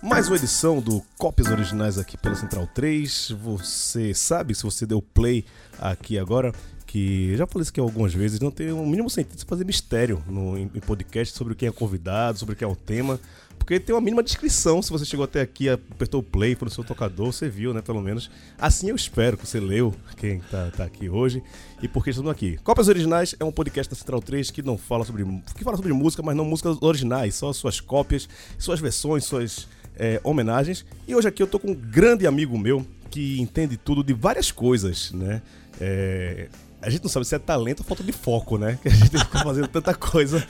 Mais uma edição do Cópias Originais aqui pela Central 3. Você sabe, se você deu play aqui agora, que já falei isso aqui algumas vezes, não tem o mínimo sentido de fazer mistério no, em, podcast sobre quem é convidado, sobre quem é o tema, porque tem uma mínima descrição. Se você chegou até aqui, apertou o play, foi no seu tocador, você viu, né, pelo menos. Assim eu espero que você leu quem tá, tá aqui hoje e por que estamos aqui. Cópias Originais é um podcast da Central 3 que não fala sobre, que fala sobre música, mas não músicas originais, só suas cópias, suas versões, suas é, homenagens. E hoje aqui eu tô com um grande amigo meu que entende tudo de várias coisas, né? É, a gente não sabe se é talento ou falta de foco, né? Que a gente fica fazendo tanta coisa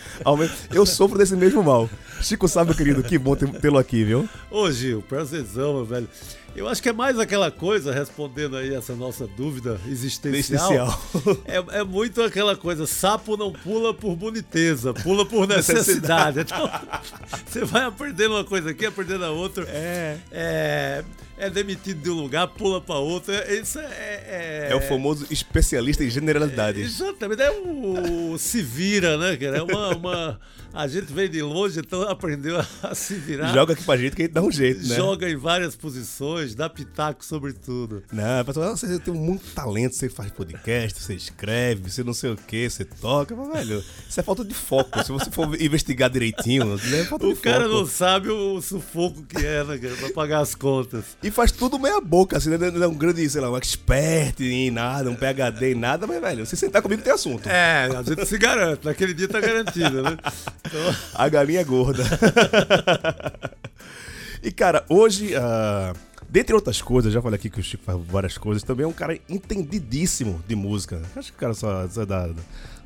Eu sofro desse mesmo mal. Chico sabe, querido, que bom tê-lo aqui, viu? Ô, Gil, prazerzão, meu velho. Eu acho que é mais aquela coisa, respondendo aí essa nossa dúvida existencial. É, é, muito aquela coisa, sapo não pula por boniteza, pula por necessidade. Então, você vai aprendendo uma coisa aqui, aprendendo a outra. É. é é demitido de um lugar, pula para outro. É, isso é, é, é. o famoso especialista em generalidades. É, exatamente. É o se vira, né, cara? É uma, uma, A gente veio de longe, então aprendeu a se virar. Joga aqui pra gente que a gente dá um jeito, né? Joga em várias posições, dá pitaco sobre tudo. Não, pessoal, você tem muito talento, você faz podcast, você escreve, você não sei o que, você toca, mas, velho, isso é falta de foco. Se você for investigar direitinho, né, é falta o de cara foco. não sabe o sufoco que é, né, cara, pra pagar as contas. E faz tudo meia boca, assim, né? Não é um grande, sei lá, um expert em nada, um PHD em nada, mas, velho, se sentar comigo tem assunto. É, a gente se garante, naquele dia tá garantido, né? Então... A galinha é gorda. e, cara, hoje, uh, dentre outras coisas, já falei aqui que o Chico faz várias coisas, também é um cara entendidíssimo de música. Acho que o cara só, só da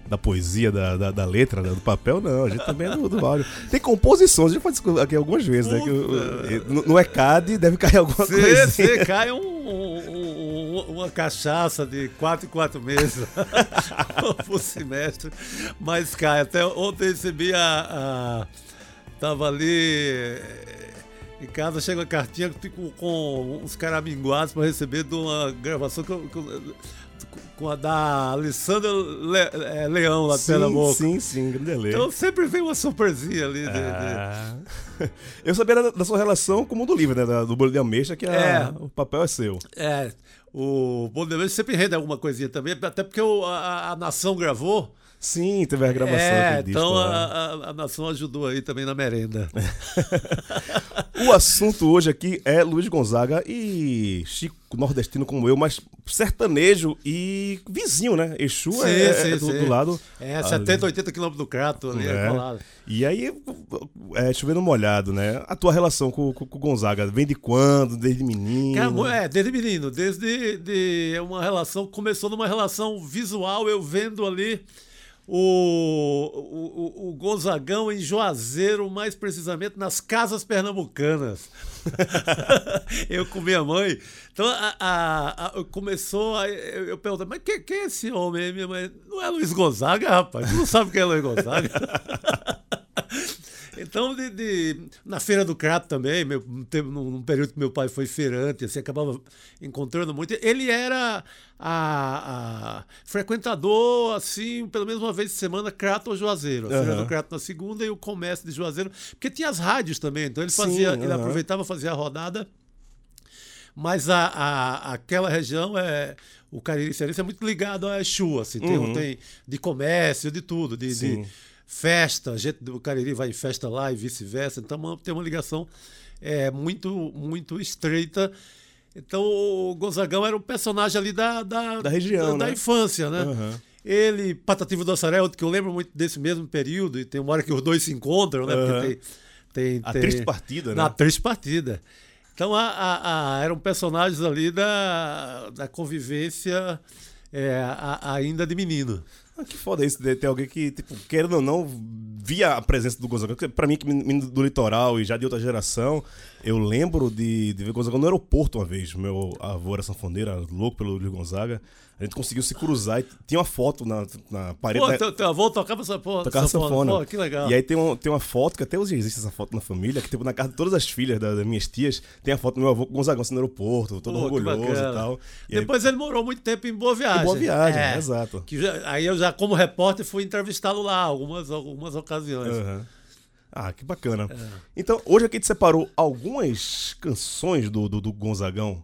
da poesia, da, da, da letra, né, do papel, não. A gente também é do, do áudio. Tem composições, a gente pode discutir aqui algumas vezes, né? Que, no, no ECAD deve cair alguma coisa. Você cai um, um, um, uma cachaça de 4 em 4 meses por semestre, mas cai. Até ontem recebi a, a. Tava ali em casa chega uma cartinha com, com uns caraminguados para receber de uma gravação que eu, que eu, com a da Alessandra Le, é, Leão lá pela boca. Sim, sim, grande Então sempre vem uma surpresinha ali. Ah. De, de... Eu sabia da, da, sua relação com o mundo livre, né? do bolo de ameixa, que a, é, o papel é seu. É. O bolo de ameixa sempre rende alguma coisinha também, até porque o, a, a Nação gravou. Sim, teve a gravação. É, então a, a, a, Nação ajudou aí também na merenda. o assunto hoje aqui é Luiz Gonzaga e Chico nordestino como eu, mas sertanejo e vizinho, né? Exu sim, é, sim, é do, do, lado. É, ali. 70, 80 quilômetros do Crato ali, é. é E aí, é, chovendo molhado, né? A tua relação com, com, Gonzaga, vem de quando? Desde menino? Cara, é, desde menino. Desde de uma relação, começou numa relação visual, eu vendo ali o, o, o Gonzagão em Juazeiro, mais precisamente nas casas pernambucanas. eu com minha mãe. Então a, a, a começou, a, eu, eu perguntei, mas quem, quem é esse homem? Minha mãe, não é Luiz Gonzaga, rapaz? Tu não sabe quem é Luiz Gonzaga? Então, de, de, na Feira do Crato também, meu, num, período que meu pai foi feirante, assim, acabava encontrando muito. Ele era a, a, frequentador, assim, pelo menos uma vez por semana, Crato ou Juazeiro. A uhum. Feira do Crato na segunda e o comércio de Juazeiro. Porque tinha as rádios também, então ele fazia, Sim, ele aproveitava fazer a rodada. Mas a, a, aquela região é. O Cariri Cearense é muito ligado a Exu, assim, tem, uhum. tem de comércio, de tudo, de, de festa, gente do Cariri vai em festa lá e vice-versa. Então tem uma ligação é, muito, muito estreita. Então o Gonzagão era um personagem ali da, da, da região, da, né? da infância, né? Uhum. Ele, Patativo do Assaré, outro que eu lembro muito desse mesmo período, e tem uma hora que os dois se encontram, né? Uhum. Porque tem, tem, a tem, triste partida, né? Na triste partida. Então a, a, a, eram personagens ali da, da convivência é, ainda de menino. Ah, que foda isso, de ter alguém que, tipo, querendo ou não, via a presença do Gonzaga. Pra mim, que menino do litoral e já de outra geração, eu lembro de, de ver Gonzaga no aeroporto uma vez. Meu avô era sanfoneiro, louco pelo Luiz Gonzaga. A gente conseguiu se cruzar e tinha uma foto na, na parede. Pô, da... teu, teu avô tocava essa porra. Tocava sanfona. Pô, que legal. E aí tem, um, tem uma foto, que até hoje existe essa foto na família, que tipo, na casa de todas as filhas das da minhas tias, tem a foto do meu avô com Gonzagão assim, no aeroporto, todo Pô, orgulhoso e tal. E Depois aí... ele morou muito tempo em Boa Viagem. Em Boa Viagem, é, exato. Que já, aí eu já, como repórter, fui entrevistá-lo lá algumas, algumas ocasiões. Uhum. Ah, que bacana. É. Então, hoje aqui a gente separou algumas canções do, do, do Gonzagão,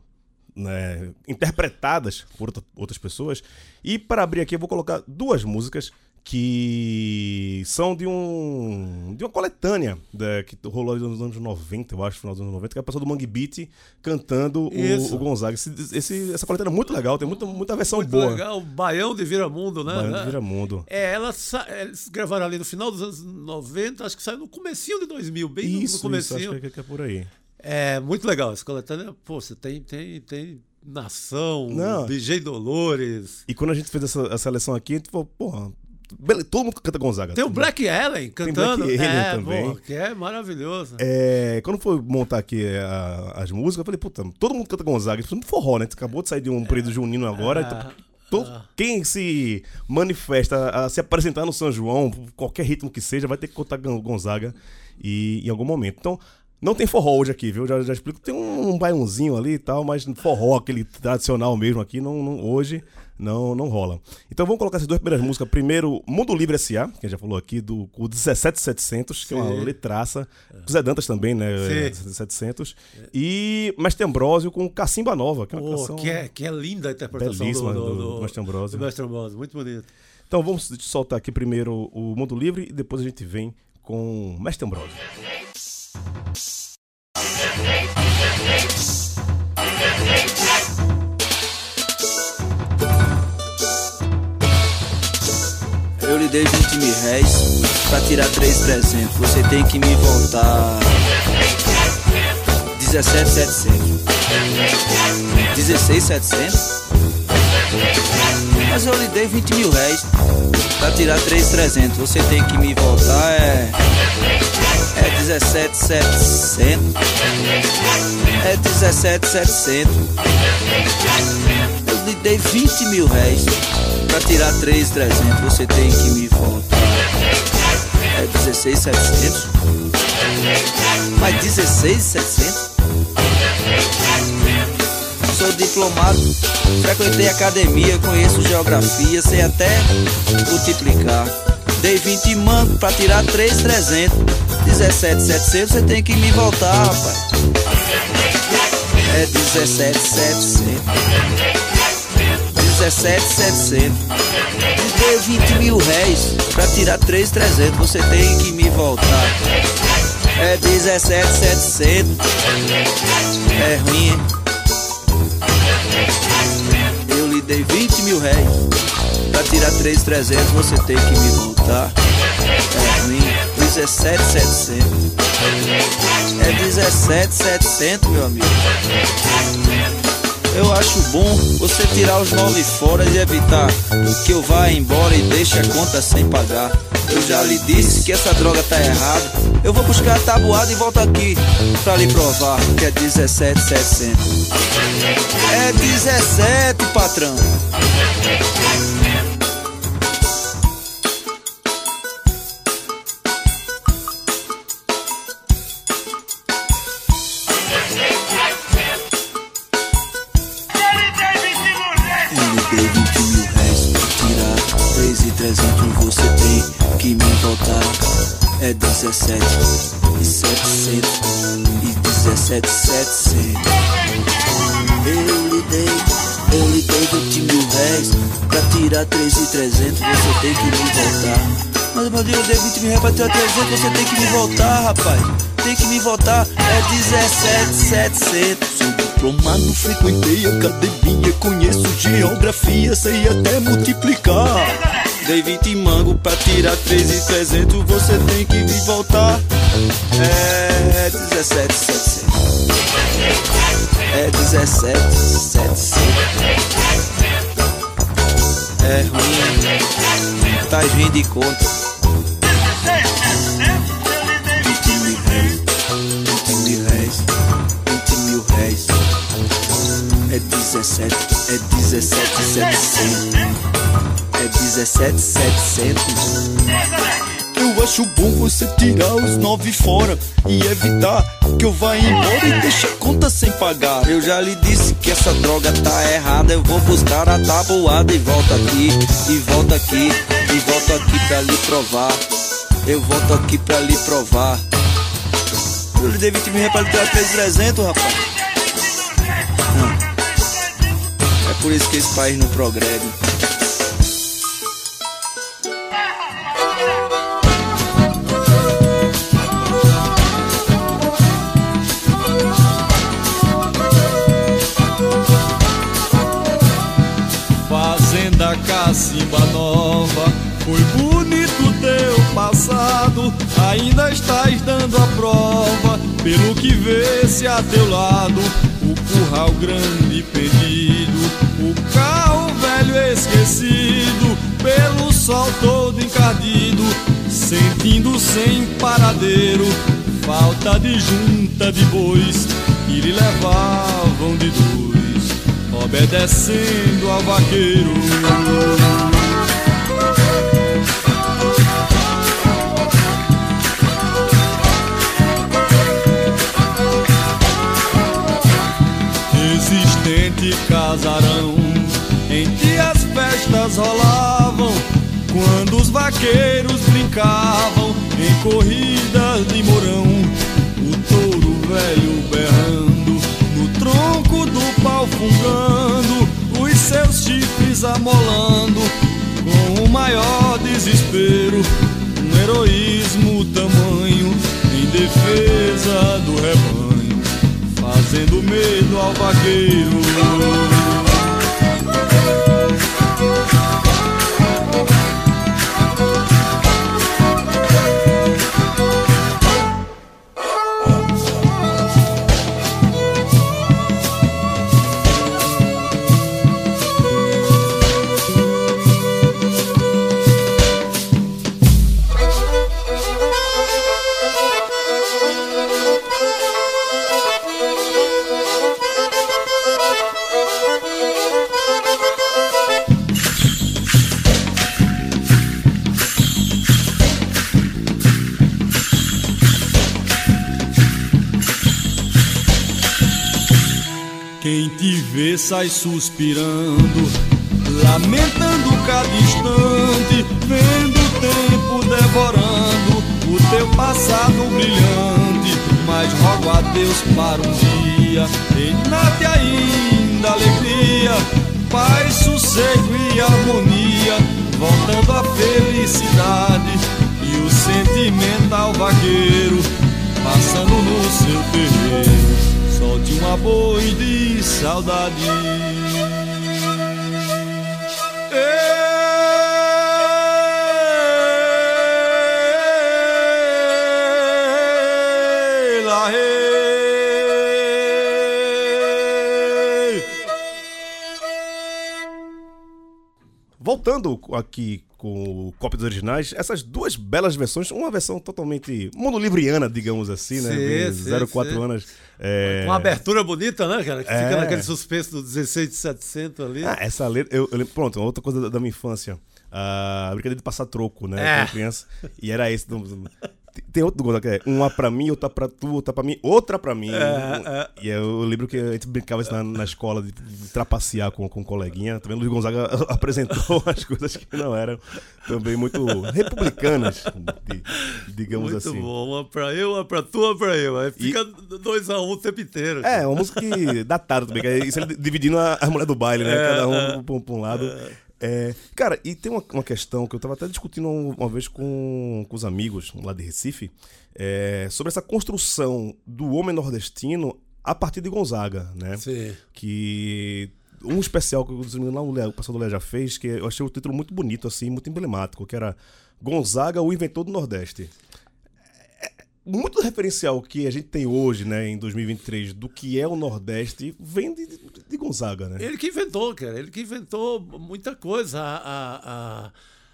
né, interpretadas por outras pessoas. E para abrir aqui, eu vou colocar duas músicas que são de um de uma coletânea né, que rolou nos anos 90, eu acho, final dos anos 90, que é a pessoa do Mangue Beat cantando o, o, Gonzaga. Esse, esse, essa coletânea é muito legal, tem muita, muita versão muito boa. legal, Baião de Viramundo, né? Baião de Viramundo. É, ela eles gravaram ali no final dos anos 90, acho que saiu no comecinho de 2000, bem isso, no comecinho. Isso, acho que é, por aí. É, muito legal essa coletânea. Pô, você tem, tem, tem Nação, Não. DJ Dolores. E quando a gente fez essa, essa seleção aqui, a gente falou, porra, Todo mundo canta Gonzaga. Tem o Black Allen cantando. Tem Black é, também. Pô, que é maravilhoso. É, quando foi montar aqui é, a, as músicas, eu falei, puta, todo mundo canta Gonzaga. Isso é forró, né? Você acabou de sair de um período junino agora. Então, todo, quem se manifesta a se apresentar no São João, qualquer ritmo que seja, vai ter que cantar Gonzaga e, em algum momento. Então, não tem forró hoje aqui, viu? Já, já explico. Tem um, um baiãozinho ali e tal, mas forró, aquele tradicional mesmo aqui, não, não hoje não, não rola. Então vamos colocar essas duas primeiras músicas. Primeiro, Mundo Livre S.A., que a gente já falou aqui, do o 17700, que Sim. é uma letraça. É. Zé Dantas também, né? Sim. 17700. É. E Mestre Ambrósio com Cacimba Nova, que é uma oh, canção... Que é, que é linda a interpretação belíssima do, do, do, do Mestre Ambrósio. Do Mestre Ambrósio, muito bonito. Então vamos soltar aqui primeiro o Mundo Livre e depois a gente vem com Mestre Ambrósio. Eu lhe dei 20 mil réis pra tirar 3,300. Você tem que me voltar 17,700. 16,700? Mas eu lhe dei 20 mil réis pra tirar 3,300. Você tem que me voltar é. É 17,700. É 17,700. Lhe dei 20 mil réis. Pra tirar 3,300 você tem que me voltar. É 16,700 Mas 16,700 Sou diplomado, frequentei academia, conheço geografia, sei até multiplicar. Dei 20 mangos pra tirar 3,300 17,700 você tem que me voltar, rapaz. É 17,700 17,700. Me dê 20 mil réis pra tirar 3,300. Você tem que me voltar. É 17,700. É ruim, hein? Eu lhe dei 20 mil réis pra tirar 3,300. Você tem que me voltar. É ruim. 17,700. É 17,700, meu amigo. Eu acho bom você tirar os nove fora e evitar que eu vá embora e deixe a conta sem pagar. Eu já lhe disse que essa droga tá errada. Eu vou buscar a tabuada e volto aqui pra lhe provar que é 17,700. É 17, patrão. 17 700 Eu lhe dei, eu lhe dei 20 mil réis. Pra tirar 3 e 300 você tem que me voltar. Mas meu Deus, eu dei 20 mil réis pra tirar 300 você tem que me voltar, rapaz. Tem que me voltar, é 17 700 Sou diplomado, frequentei academia Conheço geografia, sei até multiplicar Dei 20 mango pra tirar 3 e 300 Você tem que vir voltar. É 17, 700 É 17, 700 É ruim. Tá vindo de conta. 20 mil réis 20 mil réis 20 mil réis É 17, é 17, 700 é 17,700. Eu acho bom você tirar os nove fora e evitar que eu vá embora e deixe a conta sem pagar. Eu já lhe disse que essa droga tá errada. Eu vou buscar a tabuada e volto aqui, e volto aqui, e volto aqui pra lhe provar. Eu volto aqui pra lhe provar. Eu lhe dei 20 mil reais pra lhe dar 300, rapaz. Hum. É por isso que esse país não progrede. Cacimba Nova, foi bonito teu passado. Ainda estás dando a prova, pelo que vê-se a teu lado. O curral grande perdido, o carro velho esquecido, pelo sol todo encardido, sentindo sem paradeiro. Falta de junta de bois que lhe levavam de dois, obedecendo ao vaqueiro. Resistente casarão em que as festas rolavam quando os vaqueiros brincavam em corridas de morão o touro velho berrando tronco do pau fungando os seus chifres amolando com o maior desespero um heroísmo tamanho em defesa do rebanho fazendo medo ao vaqueiro. Sai suspirando, lamentando cada instante, vendo o tempo devorando o teu passado brilhante. Mas rogo a Deus para um dia, reinate ainda alegria, paz, sossego e harmonia, voltando a felicidade e o sentimental vaqueiro passando no seu terreiro. Solte uma boi de saudade. Voltando aqui com cópias originais, essas duas belas versões, uma versão totalmente mundo livriana, digamos assim, né? Bem, sim, 04 sim. anos. É... Uma abertura bonita, né, cara? Que É. fica naquele suspense do 16 de 700 ali. Ah, essa letra, eu, eu pronto, outra coisa da, da minha infância. A brincadeira de passar troco, né? É. Criança. E era esse. do- do- Tem outro do Gonzaga que é uma pra mim, outra pra tu, outra pra mim, outra pra mim. É, E eu lembro que a gente brincava isso na, na escola, de, de trapacear com, com um coleguinha. Também o Luiz Gonzaga apresentou as coisas que não eram também muito republicanas, de- digamos Muito assim. bom. Uma pra eu, uma pra tu, uma pra eu. Aí fica dois a um o tempo inteiro. É, uma música datada também, que é isso ele dividindo a- as mulheres do baile, né? É, Cada um é. pra um, pra um lado. É, cara, e tem uma, uma questão que eu tava até discutindo um, uma vez com, com os amigos lá de Recife, é, sobre essa construção do homem nordestino a partir de Gonzaga, né? Sim. Que um especial que o pastor do Léo já fez, que eu achei o título muito bonito, assim, muito emblemático, que era Gonzaga, o inventor do Nordeste muito do referencial que a gente tem hoje, né, em 2023, do que é o Nordeste, vem de, de- Gonzaga, né? Ele que inventou, cara. Ele que inventou muita coisa. A, a,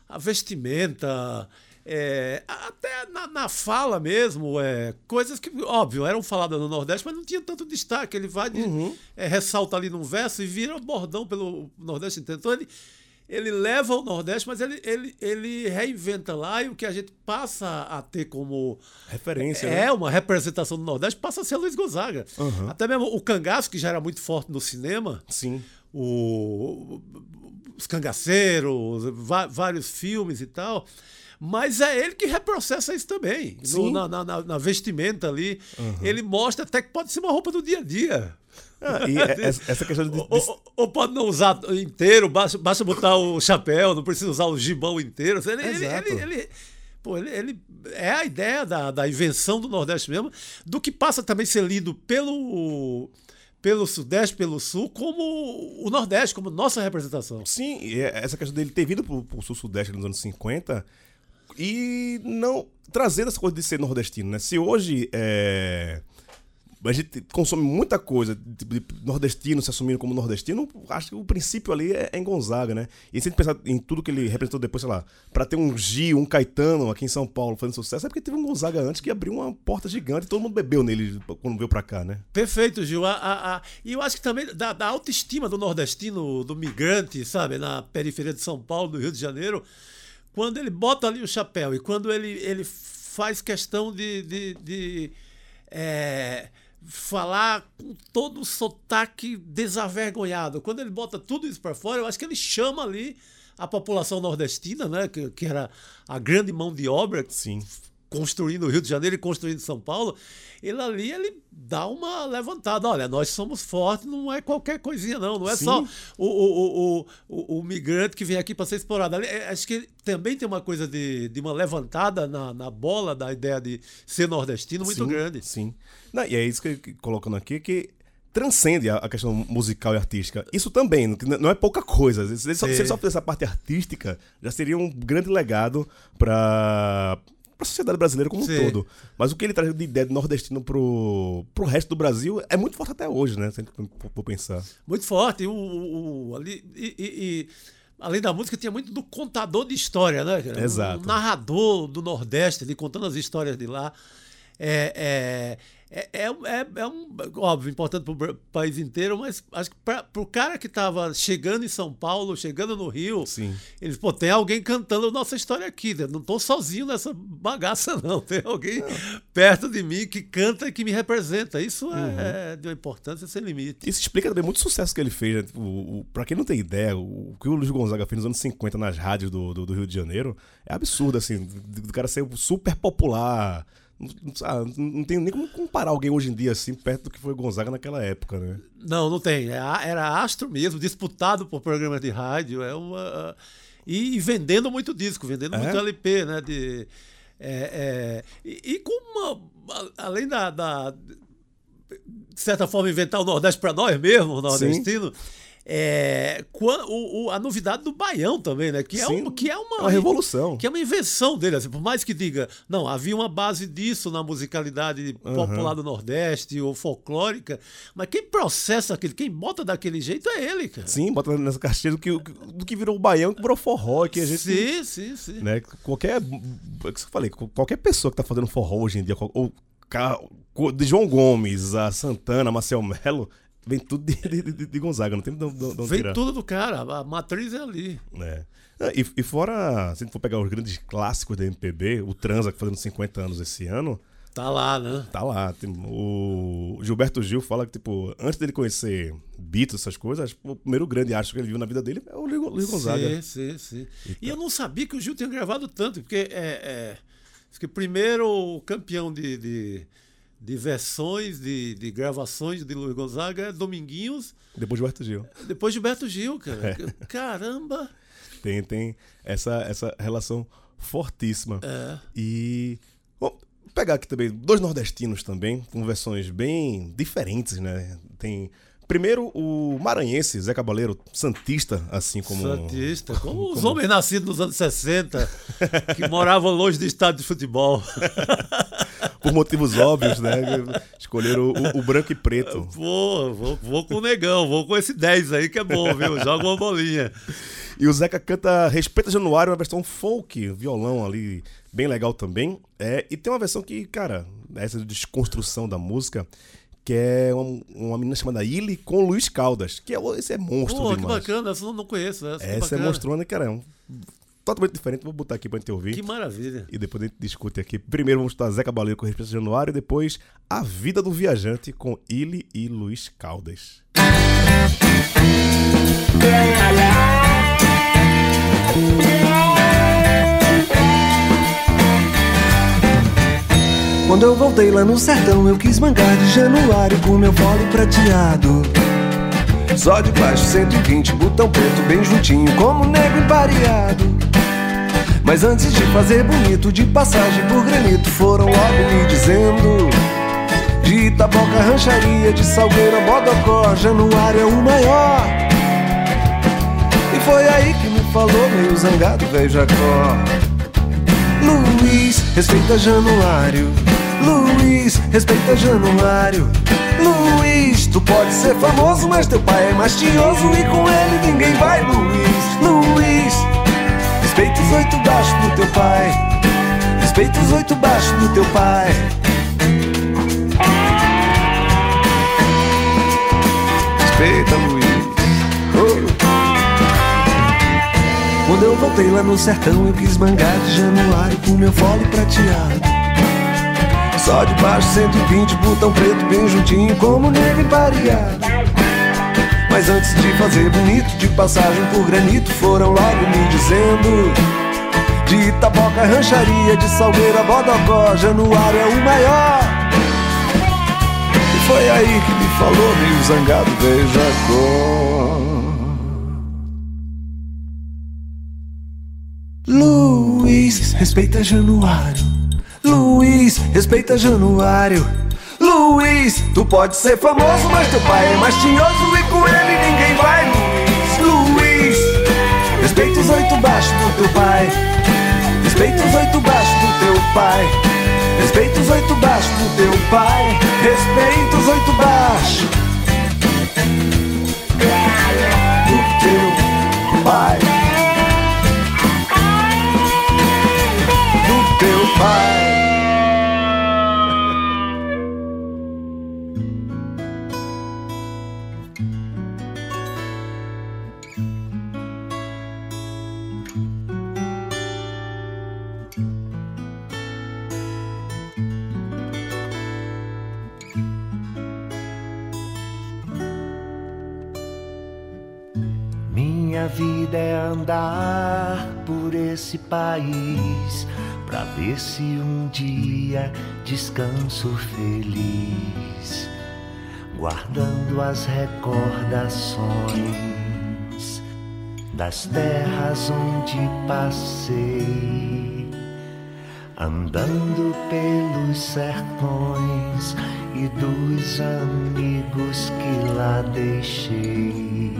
a, vestimenta, é, até na, na fala mesmo, é, coisas que, óbvio, eram faladas no Nordeste, mas não tinha tanto destaque. Ele vai, de, é, ressalta ali num verso e vira bordão pelo Nordeste inteiro. Então ele, ele leva o Nordeste, mas ele, ele, ele reinventa lá e o que a gente passa a ter como Referência, é né? uma representação do Nordeste, passa a ser Luiz Gonzaga. Uhum. Até mesmo o cangaço, que já era muito forte no cinema, Sim. o, os cangaceiros, vários filmes e tal. Mas é ele que reprocessa isso também. No- na, na- na- na vestimenta ali. Ele mostra até que pode ser uma roupa do dia a dia. Ah, e é- essa essa questão de, Ou, ou- pode não usar inteiro, basta, basta botar o chapéu, não precisa usar o gibão inteiro. Ele, ele, Exato. ele- ele- pô, ele- ele- é a ideia da, da invenção do Nordeste mesmo, do que passa também a ser lido pelo, pelo Sudeste, pelo Sul, como o Nordeste, como nossa representação. Sim, é- essa questão dele ter vindo pro, pro sul-sudeste nos anos 50 e não trazer essa coisa de ser nordestino, né? Se hoje é, a gente consome muita coisa de, de nordestino se assumindo como nordestino, acho que o princípio ali é, é em Gonzaga, né? E se a gente pensar em tudo que ele representou depois, sei lá, pra ter um Gil, um Caetano aqui em São Paulo fazendo sucesso, é porque teve um Gonzaga antes que abriu uma porta gigante e todo mundo bebeu nele quando veio pra cá, né? Perfeito, Gil. A- a- a- e eu acho que também da, da autoestima do nordestino, do migrante, sabe, na periferia de São Paulo, do Rio de Janeiro, quando ele bota ali o chapéu e quando ele, ele faz questão de, de, de, é, falar com todo o sotaque desavergonhado, quando ele bota tudo isso para fora, eu acho que ele chama ali a população nordestina, né, que, que era a grande mão de obra, Sim. Construindo o Rio de Janeiro e construindo São Paulo, ele ali ele dá uma levantada. Olha, nós somos fortes, não é qualquer coisinha, não. Não é Sim. só o, o, o, o, o- migrante que vem aqui para ser explorado. Ali, é, acho que também tem uma coisa de, de uma levantada na, na bola da ideia de ser nordestino muito Sim, grande. Sim. Não, e é isso que, colocando aqui, que transcende a, a questão musical e artística. Isso também, não é pouca coisa. Se ele só, se ele só fizesse essa parte artística, já seria um grande legado para a sociedade brasileira como Sim. um todo. Mas o que ele traz de ideia de nordestino pro, pro resto do Brasil é muito forte até hoje, né? Se a gente for- pensar. Muito forte. O, o- o- ali, e, e- e, além da música, tinha muito do contador de história, né? cara? Exato. Um narrador do Nordeste, ali, contando as histórias de lá. É, é, é, é, é- é um, óbvio, importante para o país inteiro, mas acho que para o cara que estava chegando em São Paulo, chegando no Rio, Sim. eles, pô, tem alguém cantando a nossa história aqui. né? Não estou sozinho nessa bagaça, não. Tem alguém perto de mim que canta e que me representa. Isso é, é de uma importância sem limite. Isso explica também muito sucesso que ele fez. Né? Tipo, O, o, pra quem não tem ideia, o, o que o Luiz Gonzaga fez nos anos 50 nas rádios do, do, do Rio de Janeiro é absurdo, assim, do, do cara ser super popular. Não, não, não tem nem como comparar alguém hoje em dia, assim, perto do que foi Gonzaga naquela época, né? Não, não tem. É Era astro mesmo, disputado por programas de rádio. É uma, e, e vendendo muito disco, vendendo É? muito LP, né? De, é, é, e, e com uma. Além da. da- de certa forma, inventar o Nordeste para nós mesmos, o nordestino. É, o- o- a novidade do Baião também, né? Que é, Sim, um, que é uma, uma revolução. Que é uma invenção dele. Assim, por mais que diga, não, havia uma base disso na musicalidade popular do Nordeste ou folclórica, mas quem processa aquilo, quem bota daquele jeito é ele, cara. Sim, bota nessa caixinha do que, do que virou o baião, que virou forró, que a gente... Sim, sim, sim. Né, qualquer... é que eu falei, qualquer pessoa que tá fazendo forró hoje em dia, ou de João Gomes, a Santana, a Marcel Melo, vem tudo de, de, de- Gonzaga, não tem de onde- de onde Vem tirar. tudo do cara, a matriz é ali. É. Ah, E, e fora, se a gente for pegar os grandes clássicos da MPB, o Transa, que fazendo 50 anos esse ano, Tá lá, né? tá lá. Tem- o Gilberto Gil fala que, tipo, antes dele conhecer Beatles, essas coisas, acho o primeiro grande astro que ele viu na vida dele é o Luiz Gonzaga. Sim, sim, sim. E eu não sabia que o Gil tinha gravado tanto, porque é, é, acho que primeiro o campeão de, de, de versões, de, de gravações de Luiz Gonzaga é Dominguinhos, Depois Gilberto Gil. depois Gilberto Gil, cara. É. Caramba! Tem, tem essa, essa relação fortíssima. É. E. Bom, pegar aqui também dois nordestinos também, com versões bem diferentes, né? Tem. Primeiro, o maranhense, Zé Cabaleiro, santista, assim como. Santista, como os homens nascidos nos anos 60, que moravam longe do estádio de futebol. Por motivos óbvios, né? Escolheram o, o branco e preto. Vou, vou, vou com o negão, vou com esse 10 aí que é bom, viu? Joga uma bolinha. E o Zeca canta Respeita Januário, uma versão folk, violão ali, bem legal também. É, e tem uma versão que, cara, essa desconstrução da música, que é uma, uma menina chamada Illy com Luiz Caldas, que é, esse é monstro Pô, que demais. bacana, essa eu não conheço. Essa, que Essa é monstrona, cara, é um, totalmente diferente. Vou botar aqui pra gente ouvir. Que maravilha. E depois a gente discute aqui. Primeiro vamos escutar Zeca Baleiro com Respeita Januário, e depois A Vida do Viajante com Illy e Luiz Caldas. Quando eu voltei lá no sertão, eu quis mangar de januário com meu fole prateado. Só de baixo 120, botão preto bem juntinho, como negro empareado. Mas antes de fazer bonito, de passagem por granito, foram logo me dizendo: De Itaboca, rancharia, de Salgueira, Bodocó, Januário é o maior. E foi aí que me falou, meio zangado, velho Jacó. Luiz, respeita Januário. Luiz, respeita Januário. Luiz, tu pode ser famoso, mas teu pai é mastioso e com ele ninguém vai, Luiz. Luiz, respeita os oito baixos do teu pai. Respeita os oito baixos do teu pai. Respeita, Luiz. Oh. Quando eu voltei lá no sertão, eu quis mangar de januário com meu fole prateado. Só de baixo 120, botão preto bem juntinho, como negro empareado. Mas antes de fazer bonito, de passagem por granito, foram logo me dizendo: De Itaboca, rancharia, de Salgueira, Bodocó, Januário é o maior. E foi aí que me falou, meio zangado, veio Jacó. Luiz, respeita Januário. Luiz, respeita Januário. Luiz, tu pode ser famoso, mas teu pai é mastioso e com ele ninguém vai. Luiz, Luiz, respeita os oito baixos do teu pai. Respeita os oito baixos do teu pai. Respeita os oito baixos do teu pai. Respeita os oito baixos país pra ver se um dia descanso feliz, guardando as recordações das terras onde passei, andando pelos sertões e dos amigos que lá deixei.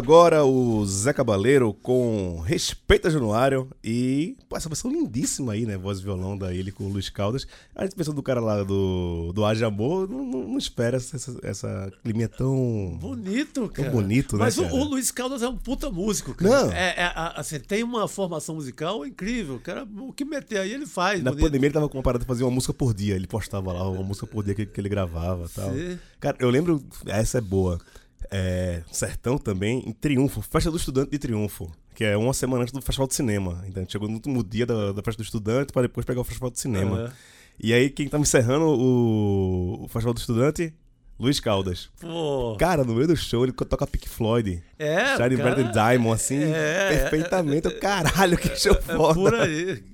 Agora o Zé Cabaleiro com Respeita Januário e pô, essa versão lindíssima aí, né? Voz e violão da ele com o Luiz Caldas. A gente pensando do cara lá do, do Age Amor, não, não, espera essa, essa, clima tão. Bonito, cara. bonito, né, Mas o, o Luiz Caldas é um puta músico, cara. Não. É, é, assim, tem uma formação musical incrível. Cara, o que meter aí ele faz. Na bonito. pandemia ele tava com uma parada de fazer uma música por dia. Ele postava lá uma música por dia que, que ele gravava e tal. Cara, eu lembro, essa é boa. É, Sertão também, em Triunfo, Festa do Estudante de Triunfo, que é uma semana antes do Festival de Cinema. Então a gente chegou no último dia da, da Festa do Estudante para depois pegar o Festival de Cinema. Aham. E aí quem tava encerrando o, o Festival do Estudante? Luiz Caldas. Pô. Cara, no meio do show ele toca Pink Floyd. É, Shine cara, Diamond, assim, é, perfeitamente. Eu, Caralho, que show É foda. por aí.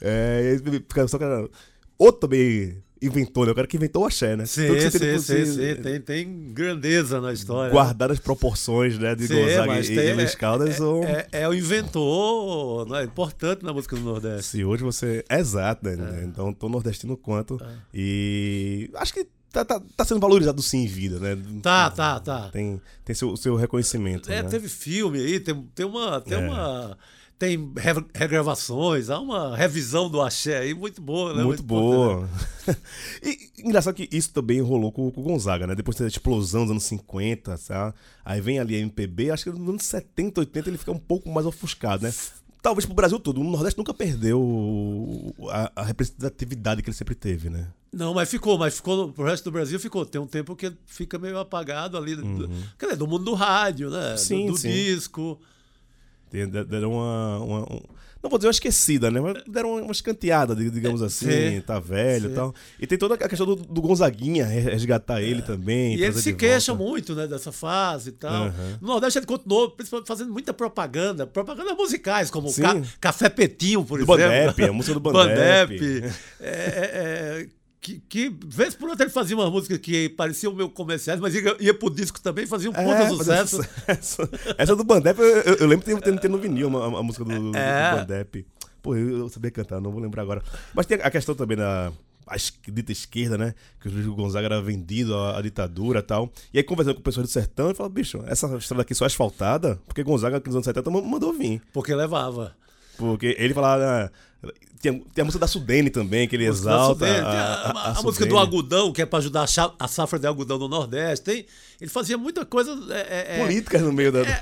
É, e aí só cara. Outro também inventou, né? O cara que inventou o axé, né? Sim, que sim, sim, que- sim. Tem, tem grandeza na história. Guardar as proporções, né? De Sim, Gonzaga e, tem- e Luiz Caldas. são- É, é o inventor, não é importante na música do Nordeste. Se hoje você. Exato, né? Então, tão nordestino quanto. É. E. Acho que tá, tá, tá sendo valorizado sim em vida, né? Tá, tá, tá. Tem, tem seu, seu reconhecimento. É, né? teve filme aí, tem, tem uma. Tem É. uma. Tem re- regravações, há uma revisão do axé aí muito boa, né? Muito boa. e engraçado que isso também rolou com, com o Gonzaga, né? Depois da explosão dos anos 50, sabe? Aí vem ali a MPB, acho que nos anos 70, 80 ele fica um pouco mais ofuscado, né? Talvez pro Brasil todo. O Nordeste nunca perdeu a, a representatividade que ele sempre teve, né? Não, mas ficou, mas ficou pro resto do Brasil ficou. Tem um tempo que fica meio apagado ali. Do, quer dizer, do mundo do rádio, né? Do- Uhum. Sim, do, sim. disco. Deram uma. uma- um- não vou dizer uma esquecida, né? Mas deram uma escanteada, dig- digamos assim. sim. Tá velho Sim. e tal. E tem toda a questão do, do Gonzaguinha, re- resgatar ele também. É. E ele se queixa muito, né, dessa fase e tal. Aham. No Nordeste ele continuou, principalmente, fazendo muita propaganda, propagandas musicais, como. Ca- Café Petinho, por Do exemplo. Bandep, a música do Bandep. Bandep. É, é, é, que, que, vez por outra, ele fazia umas músicas que pareciam meio comerciais, mas ia, ia pro disco também, fazia um puta É, sucesso. sucesso. Essa do Bandep, eu, eu- eu lembro de ter, no vinil uma- a, música do, É. do Bandep. Pô, eu, eu sabia cantar, não vou lembrar agora. Mas tem a questão também da a dita esquerda, né? Que o Luiz Gonzaga era vendido à, à ditadura e tal. E aí, conversando com pessoas do sertão, ele fala: bicho, essa estrada aqui só é asfaltada, porque Gonzaga, nos anos 70, ma- mandou vir. Porque levava. Porque ele falava. Tem, tem a música da Sudene também, que ele exalta. Sudene, a, a, a, a- música do algodão, que é para ajudar a, safra de algodão no Nordeste. Tem, ele fazia muita coisa. é, é, é, Políticas no meio da. É,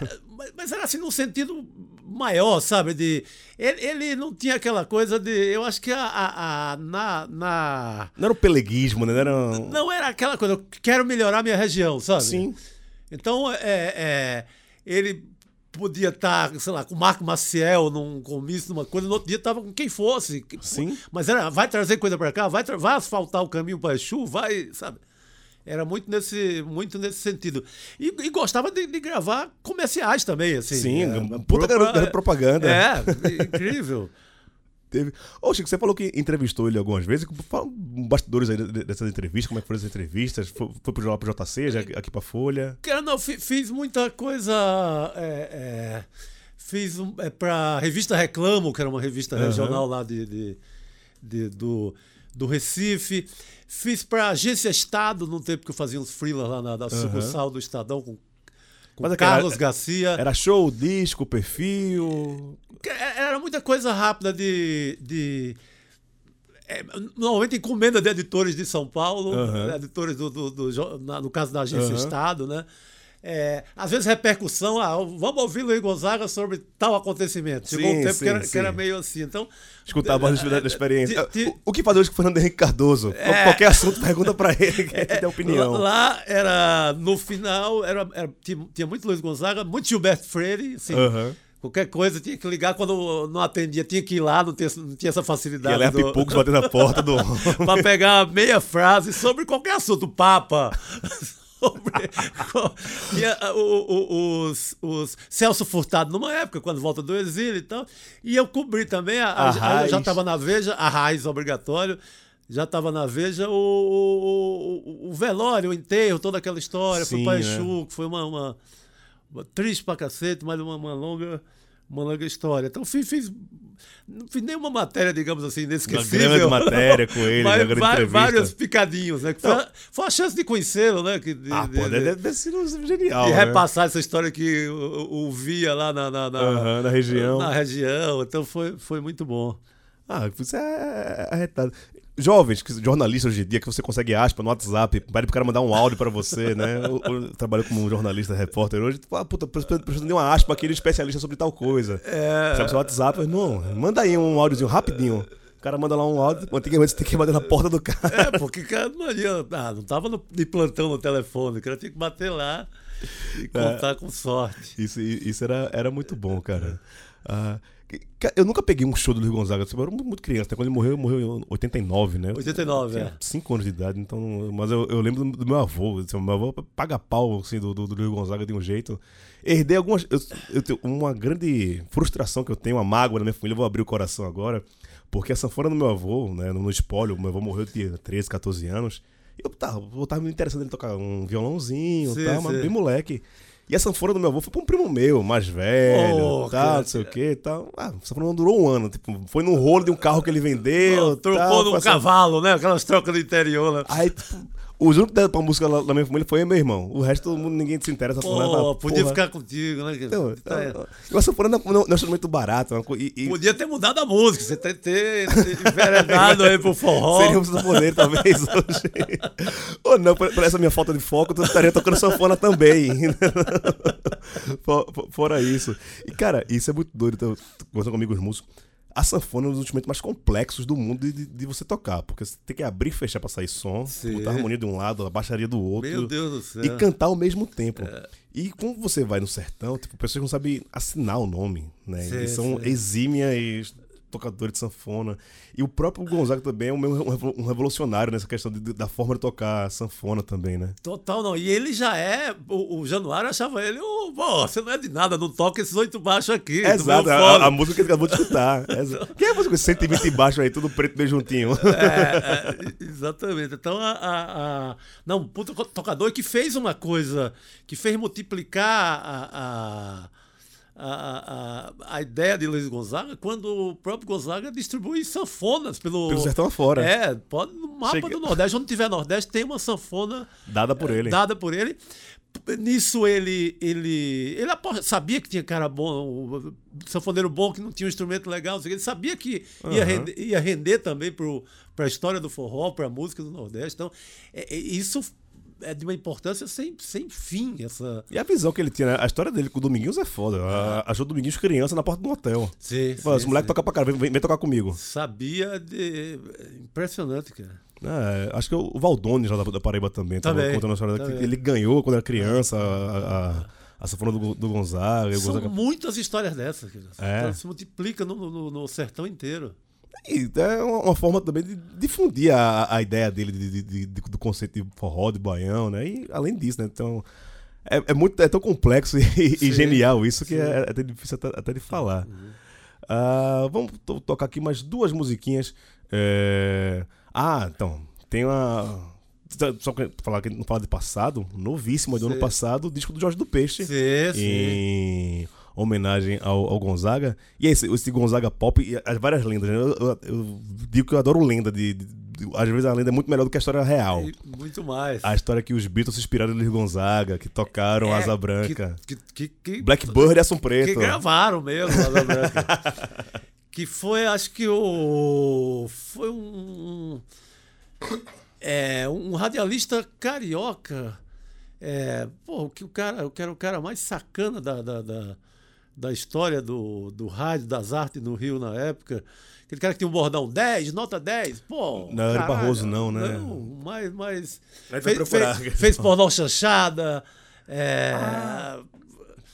mas, era assim num sentido maior, sabe? De, ele, ele não tinha aquela coisa de. Eu acho que a- na, na. Não era o peleguismo, né? Não era. um- Não era aquela coisa, eu quero melhorar minha região, sabe? Sim. Então, é, é, ele podia estar, sei lá, com o Marco Maciel num comício, numa coisa, no outro dia estava com quem fosse. Sim. Mas era, vai trazer coisa para cá, vai, vai asfaltar o caminho para Exu, vai, sabe? Era muito nesse, muito nesse sentido. E, e gostava de, de gravar comerciais também, assim. Sim, é, puta garoto propaganda. É, incrível. Teve. Ô, Chico, você falou que entrevistou ele algumas vezes. Fala bastidores aí de- de- dessas entrevistas, como é que foram as entrevistas? Foi, foi pro, J- pro JC, já aqui pra Folha. Cara, não, fi- fiz muita coisa. é, é, fiz um, é, pra revista Reclamo, que era uma revista Aham. regional lá de, de- de- do, do Recife. Fiz pra Agência Estado, num tempo que eu fazia uns freelas lá na, na sucursal do Estadão com Mas Carlos Garcia. Era show, disco, perfil. É, Era muita coisa rápida de. de é, normalmente encomenda de editores de São Paulo, Aham. editores do, do- do na- no caso da agência Aham. Estado, né? É, às vezes repercussão, ah, vamos ouvir Luiz Gonzaga sobre tal acontecimento. Chegou Sim, um tempo sim, que, era, sim. que era meio assim. Então, Escutar a voz da, experiência. O, que fazer hoje com o Fernando Henrique Cardoso? Qualquer assunto, pergunta pra ele, que ele tem opinião. Lá, era, no final, era, era- tinha, tinha muito Luiz Gonzaga, muito Gilberto Freire, assim, Aham. qualquer coisa tinha que ligar, quando não atendia, tinha que ir lá, não tinha, não tinha essa E facilidade. ela é do- pipocos batendo na porta do. para pegar meia frase sobre qualquer assunto, Papa. Sobre, o- o- os, os Celso Furtado, numa época, quando volta do exílio e tal. E eu cobri também, a, a- A já estava na Veja, a raiz obrigatório. Já estava na Veja o, o, o- velório, o enterro, toda aquela história. Sim, foi para né? Que foi uma, uma, uma triste pra cacete, mas uma, uma longa Uma história. Então fiz, fiz, não fiz nenhuma matéria, digamos assim, Uma inesquecível. grande matéria com ele, Mas uma grande va- entrevista. vários picadinhos, né? Foi, a, foi a chance de conhecê-lo, né? Que, de, Ah, de- pô, de- deve ter sido genial. de né? repassar essa história que o, o via lá na, na, na- Aham, na região. na região. Então foi, foi muito bom. Ah, isso é arretado. Jovens, que- jornalistas hoje em dia, que você consegue aspa no WhatsApp, pede pro cara mandar um áudio pra você, né? Eu, eu trabalho como jornalista, repórter hoje. Tipo, ah, puta, preciso preciso de uma aspa aqui de especialista sobre tal coisa. É, Sabe seu WhatsApp? Não, manda aí um áudiozinho rapidinho. O cara manda lá um áudio, antigamente você tem que bater na porta do cara. é, porque cara não adianta. Ah, não tava no, de plantão no telefone. O cara tinha que bater lá e contar com sorte. Isso, isso era, era muito bom, cara. Ah, eu nunca peguei um show do Luiz Gonzaga, eu era muito criança. né? Quando ele morreu, ele morreu em 89, né? 89, Tinha é. 5 anos de idade, então. Mas eu, eu lembro do, meu avô. assim, meu avô paga pau assim, do, do, do Luiz Gonzaga de um jeito. Herdei algumas. Eu, eu tenho uma grande frustração que eu tenho, uma mágoa na minha família. Eu vou abrir o coração agora. Porque a sanfona do meu avô, né, no, no espólio, meu avô morreu de 13, 14 anos. Eu tava, eu tava me interessando em tocar um violãozinho, Sim, tal, mas bem moleque. E a sanfona do meu avô foi pra um primo meu, mais velho, Oh, tal, cara. não sei o que tal. Ah, a sanfona não durou um ano. Tipo, foi no rolo de um carro que ele vendeu. Trocou tal, num cavalo, né? Aquelas trocas do interior, né? Aí, tipo, os únicos que deram pra música lá na minha família foi eu meu irmão. O resto, todo mundo, ninguém se interessa por nada. Pô, podia Porra. ficar contigo, né? Então, Tá, é. então, e a sanfona não, não, não é um instrumento barato. é E, e Podia ter mudado a música, você ter, ter, ter enveredado aí pro forró. seria um sanfoneiro, talvez, hoje. Ou não, por, por essa minha falta de foco, eu estaria tocando sanfona também. For- for- Fora isso. E, cara, isso é muito doido. Então, conversando comigo os músicos. A sanfona é um dos instrumentos mais complexos do mundo de, de- de você tocar. Porque você tem que abrir e fechar pra sair som, Sim. botar a harmonia de um lado, a baixaria do outro. Meu Deus do céu. E cantar ao mesmo tempo. E quando você vai no sertão, tipo, pessoas não sabem assinar o nome, né? Sim, Eles são sim. exímias tocadores de sanfona. E o próprio Gonzaga também é um, revolucionário nessa questão de- da forma de tocar sanfona também, né? Total, não. E ele já é. O, o Januário achava ele, "Ô, pô, você não é de nada, não toca esses oito baixos aqui. Exato, a, fole." a música que ele acabou de escutar. Quem é a música com 120 baixo aí, tudo preto bem juntinho? É, é, exatamente. Então, a, a, a- Não, puta tocador que fez uma coisa, que fez multiplicar a, a, a, a, ideia de Luiz Gonzaga quando o próprio Gonzaga distribui sanfonas pelo. Pelo sertão afora. É, pode, no mapa do Nordeste, onde tiver Nordeste, tem uma sanfona Dada por ele. dada por ele. Nisso ele ele ele sabia que tinha cara bom, um sanfoneiro bom que não tinha um instrumento legal, ele sabia que ia, Aham. render, ia render também para a história do forró, para a música do Nordeste. Então, é- é- isso é de uma importância sem, sem fim. Essa... E a visão que ele tinha, né? A história dele com o Dominguinhos é foda. A- Achou o Dominguinhos criança na porta do hotel. Sim, Fala, sim, moleque sim. toca pra cara, vem, vem tocar comigo. Sabia de. Impressionante, cara. É, acho que o Valdones lá da, da Paraíba também, tava Também, contando a história que também. ele ganhou quando era criança a, a, a sanfona do, do Gonzaga. São Gonzaga muitas histórias dessas. Cara. É. Então, se multiplica no, no- no sertão inteiro. E é uma, forma também de difundir a, a ideia dele de- de- de- do conceito de forró, de baião, né? E além disso, né? Então, é, é muito, é tão complexo e, e genial isso que sim. é, até difícil até, até de falar. Ah, vamos to- tocar aqui mais duas musiquinhas. É, Ah, então, tem uma... Só pra falar que não falar de passado, novíssimo do ano passado, o disco do Jorge do Peixe Sim, sim. em homenagem ao, ao Gonzaga. E é esse, esse Gonzaga pop e as várias lendas. né? Eu, eu- eu digo que eu adoro lenda. De, de- de- às vezes a lenda é muito melhor do que a história real. Muito mais. A história que os Beatles se inspiraram Luiz Gonzaga, que tocaram É, Asa Branca. Que, que, que, que- Blackbird e que Preto. gravaram mesmo, Asa Branca. que foi, acho que o. Foi um. É, um radialista carioca. É, pô, que o cara, que era o cara mais sacana da, da, da, da história do, do rádio, das artes no Rio na época. Aquele cara que tinha um bordão 10, nota 10. Pô, Não, era Barroso não, né? Não, mas. mas fez, fez, fez pornô chanchada. É,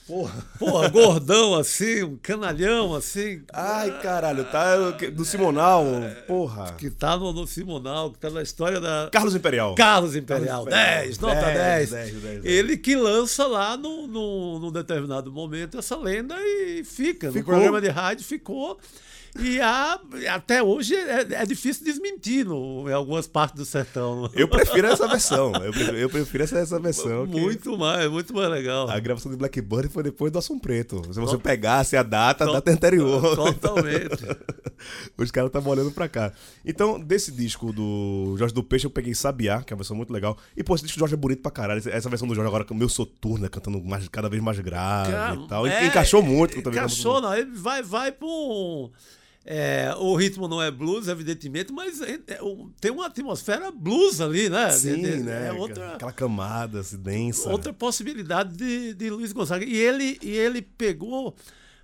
Porra. Porra, gordão assim, um canalhão assim. Ai, caralho, tá do Simonal, porra. Que tá no, no Simonal, que tá na história da. Carlos Imperial. Carlos Imperial, Carlos Imperial. 10, nota 10, 10. 10, 10. Ele que lança lá no, no, num determinado momento essa lenda e fica. Ficou. No programa de rádio ficou. E há, até hoje é, é difícil desmentir no, em algumas partes do sertão. Eu prefiro essa versão. Eu prefiro, eu prefiro essa, essa versão. que- Muito mais, muito mais legal. A gravação de Blackbird foi depois do Assum Preto. Se você pegasse a data, a data é anterior. Totalmente. Os caras estavam olhando pra cá. Então, desse disco do Jorge do Peixe, eu peguei Sabiá, que é uma versão muito legal. E, pô, esse disco do Jorge é bonito pra caralho. Essa versão do Jorge agora, com o meu soturno, cantando mais, cada vez mais grave e tal. é, encaixou muito. também, Encaixou, não. Ele vai, vai um. É, o ritmo não é blues, evidentemente, mas é- é tem uma atmosfera blues ali, né? Sim, De- de- né? É outra, Aquela camada, assim, densa. outra possibilidade de, de Luiz Gonzaga. E ele, e ele pegou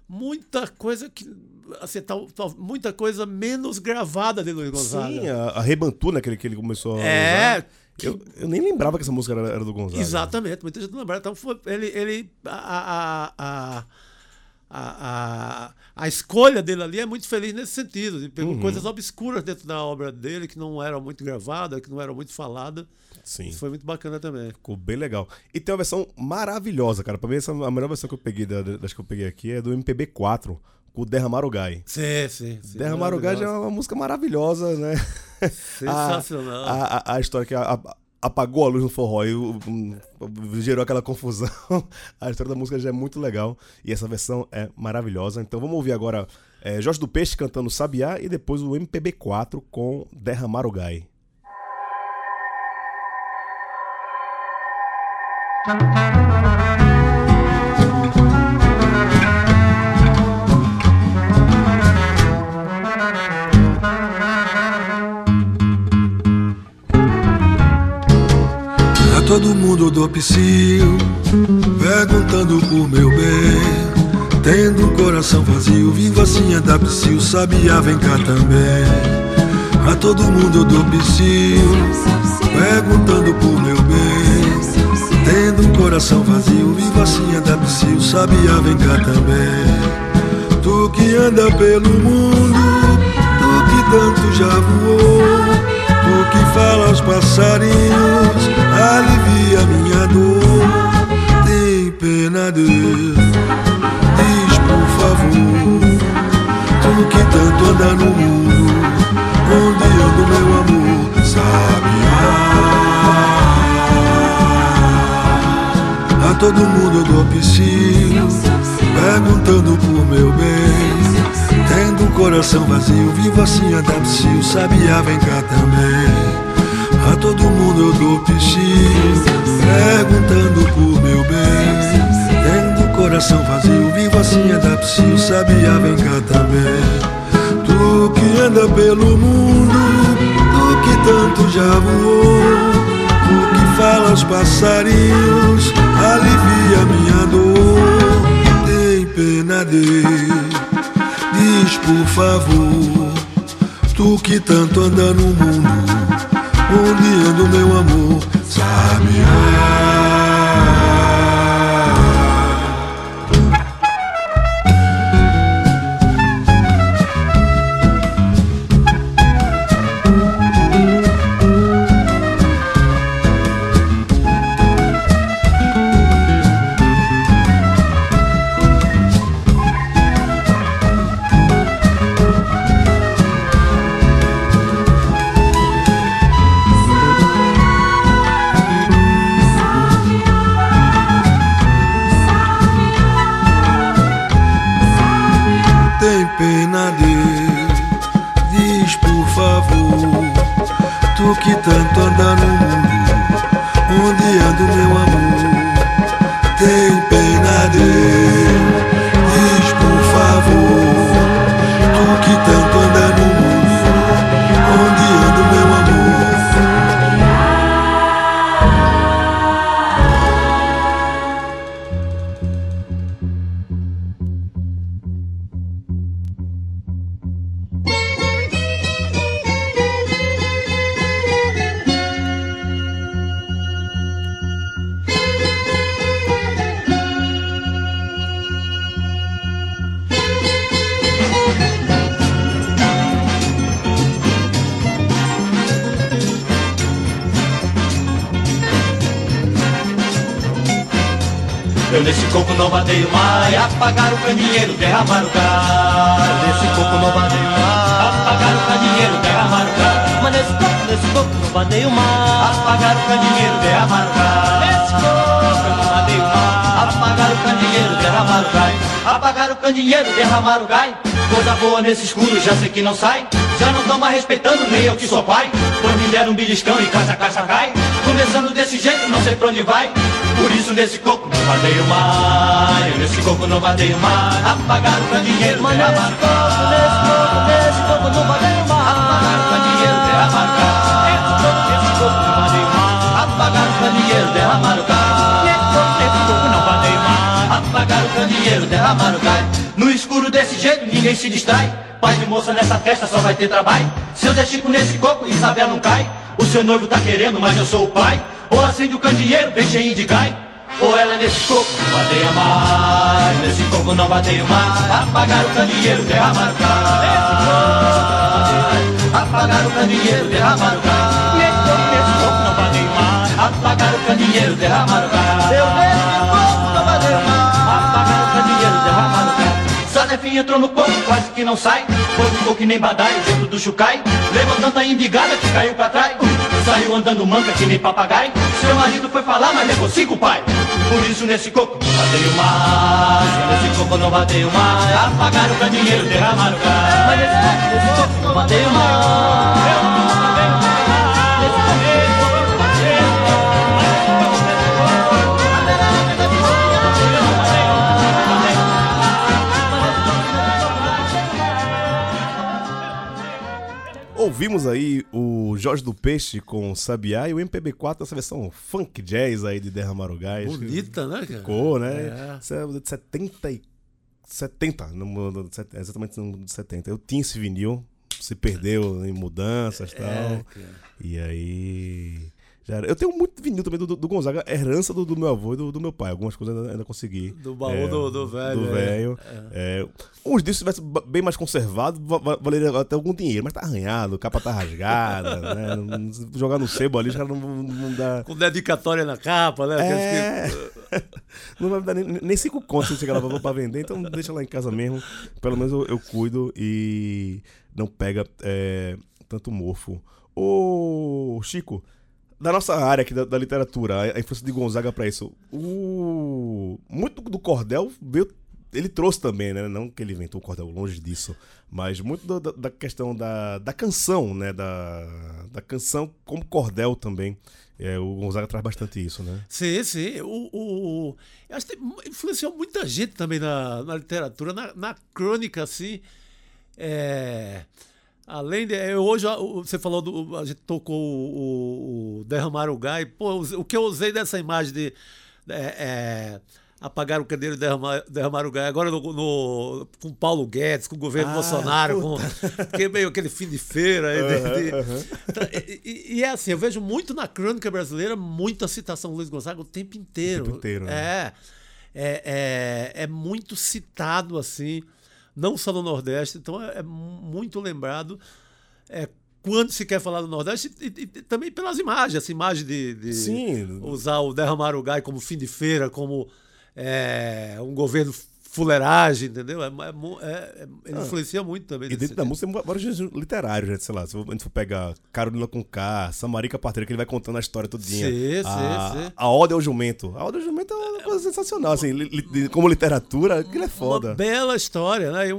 muita coisa que. Assim, tal, tal- muita coisa menos gravada de Luiz Gonzaga. Sim, a, a Rebantu, né? Que ele, que começou a É, usar. Eu, eu nem lembrava que essa música era, era do Gonzaga. Exatamente, muita gente não lembra. Então, foi, ele, ele a, a, a, a, a, a escolha dele ali é muito feliz nesse sentido. Ele Uhum. pegou coisas obscuras dentro da obra dele que não eram muito gravadas, que não eram muito faladas. Sim. Isso foi muito bacana também. Ficou bem legal. E tem uma versão maravilhosa, cara. Pra mim, essa, a melhor versão que eu peguei da- das que eu peguei aqui é do MPB4, com o Derramar o Gai. Sim, sim. sim já é uma música maravilhosa, né? Sensacional. A, a, a história que a- a- apagou a luz no forró e gerou aquela confusão. A história da música já é muito legal e essa versão é maravilhosa. Então vamos ouvir agora é, Jorge do Peixe cantando Sabiá e depois o MPB4 com Derramar o Gai. todo mundo do psil, perguntando por meu bem. Tendo um coração vazio, vivo assim da psil, sabia, vem cá também. A todo mundo do psil, perguntando por meu bem. Tendo um coração vazio, vivo assim da psil, sabia, vem cá também. Tu que anda pelo mundo, tu que tanto já voou. Fala aos passarinhos, alivia minha dor. Tem pena, Deus, diz por favor. Tu que tanto anda no mundo, onde anda meu amor, sabe? A todo mundo do psil, perguntando por meu bem. Coração vazio, vivo assim a psil, sabia, vem cá também. A todo mundo eu dou psil, perguntando por meu bem. Tendo coração vazio, vivo assim a psil, sabia, vem cá também. Tu que anda pelo mundo, tu que tanto já voou. Tu que fala aos passarinhos, alivia minha dor. Tem pena dele por favor, tu que tanto anda no mundo, onde anda o meu amor, sabe? Coco não bateio mais, apagar o candeeiro, derramar o. Eu nesse coco não bateio mais, apagar o candeeiro, derramar o gás. Mas nesse coco, nesse coco não bateio mais, apagar o candeeiro, derramar o gás. Nesse coco não bateio mais, apagar o candeeiro, derramar o gás. Apagar o candeeiro, derramar o gás. Coisa boa nesse escuro, já sei que não sai. Já não tão mais respeitando, nem eu que sou pai. Pois me deram um beliscão e casa a caixa cai. Começando desse jeito, não sei pra onde vai. Por isso nesse coco não vadeio mais. Eu nesse coco não vadeio mais. Apagar o candeeiro, derramar o gás. Nesse coco, nesse coco não vadeio mais. Apagar o candeeiro, derramar o gás. Nesse coco não vadeio mais. Apagar o candeeiro, derramar o gás. Nesse coco não vadeio mais. Apagar o candeeiro, derramar o gás. No escuro desse jeito ninguém se distrai. Pai de moça nessa festa só vai ter trabalho. Seu Zé Chico nesse coco, Isabel não cai. O seu noivo tá querendo, mas eu sou o pai. Ou acende o candeeiro, bem cheio de gai. Ou ela nesse coco não bateia mais. Nesse coco não bateio mais. Apagar o candeeiro, derramar o gás. Apagar o candeeiro, derramar o gás. Nesse coco, nesse coco não bateio mais. Apagar o candeeiro, derramar o gás. Eu nesse coco não bateio mais. Apagar o candeeiro, derramar o gás. Sanefinha entrou no coco, quase que não sai. Foi ficou que nem badai dentro do chucai. Levou tanta embigada que caiu pra trás. Saiu andando manca que nem papagaio. Seu marido foi falar, mas levou cinco pai. Por isso nesse coco bateio mais. Nesse coco não bateio mais. Apagar o candeeiro, derramar o gás. Mas nesse coco, nesse coco não bateio mais. Eu não Ouvimos aí o Jorge do Peixe com Sabiá e o MPB4 nessa versão funk jazz aí de Derramar o Gás. Bonita, né, cara? Ficou, né? É. Isso é de 70 e... 70, no- exatamente no de 70. Eu tinha esse vinil, se perdeu em mudanças e tal. É, cara. E aí. Já era. Eu tenho muito vinil também do, do- Gonzaga, herança do, do meu avô e do, do meu pai. Algumas coisas ainda, ainda consegui. Do baú do- do velho, Do é. velho. É, uns discos tivesse bem mais conservado, va- va- valeria até algum dinheiro, mas tá arranhado, a capa tá rasgada, né? Jogar no sebo ali, os caras não, vão- não dá. Com dedicatória na capa, né? É. Não vai me dar nem, nem cinco contos se chegar lá pra, pra vender, então deixa lá em casa mesmo. Pelo menos eu, eu cuido e não pega é, tanto mofo. Ô, Chico, da nossa área aqui da, da literatura, a, influência de Gonzaga pra isso, o muito do cordel veio. Ele trouxe também, né? Não que ele inventou o cordel, longe disso. Mas muito do- da, da questão da, da canção, né? Da, da canção como cordel também. É, o Gonzaga traz bastante isso, né? Sim, sim. O, o, acho que influenciou muita gente também na, na literatura, na, na crônica, assim. É, além de. Hoje, o- você falou do. A gente tocou o, o Derramar o Gai. Pô, o que eu usei dessa imagem de. é, é, apagar o candeeiro e derramar, derramar o gás. Agora no, no- com Paulo Guedes, com o governo Ah, Bolsonaro, com, porque meio aquele fim de feira. aí de- de- Então, e, e- é assim, eu vejo muito na crônica brasileira muita citação do Luiz Gonzaga o tempo inteiro. O tempo inteiro, né? É, é, é, é muito citado assim, não só no Nordeste, então é, é muito lembrado. É, quando se quer falar do Nordeste, e, e- e também pelas imagens, essa imagem de, de usar o derramar o gás como fim de feira, como é, um governo fuleiragem, entendeu? É, é é- é- ele influencia muito também. Ah. E dentro da música tem vários gêneros literários, né? Sei lá, se a gente for pegar Carolina com K, Samarica Parteira, que ele vai contando a história todinha. Sim, sim, a, sim. A Ode ao Jumento. A Ode ao Jumento é uma coisa sensacional, assim, li- como literatura, aquilo é foda. Uma bela história, né? E um,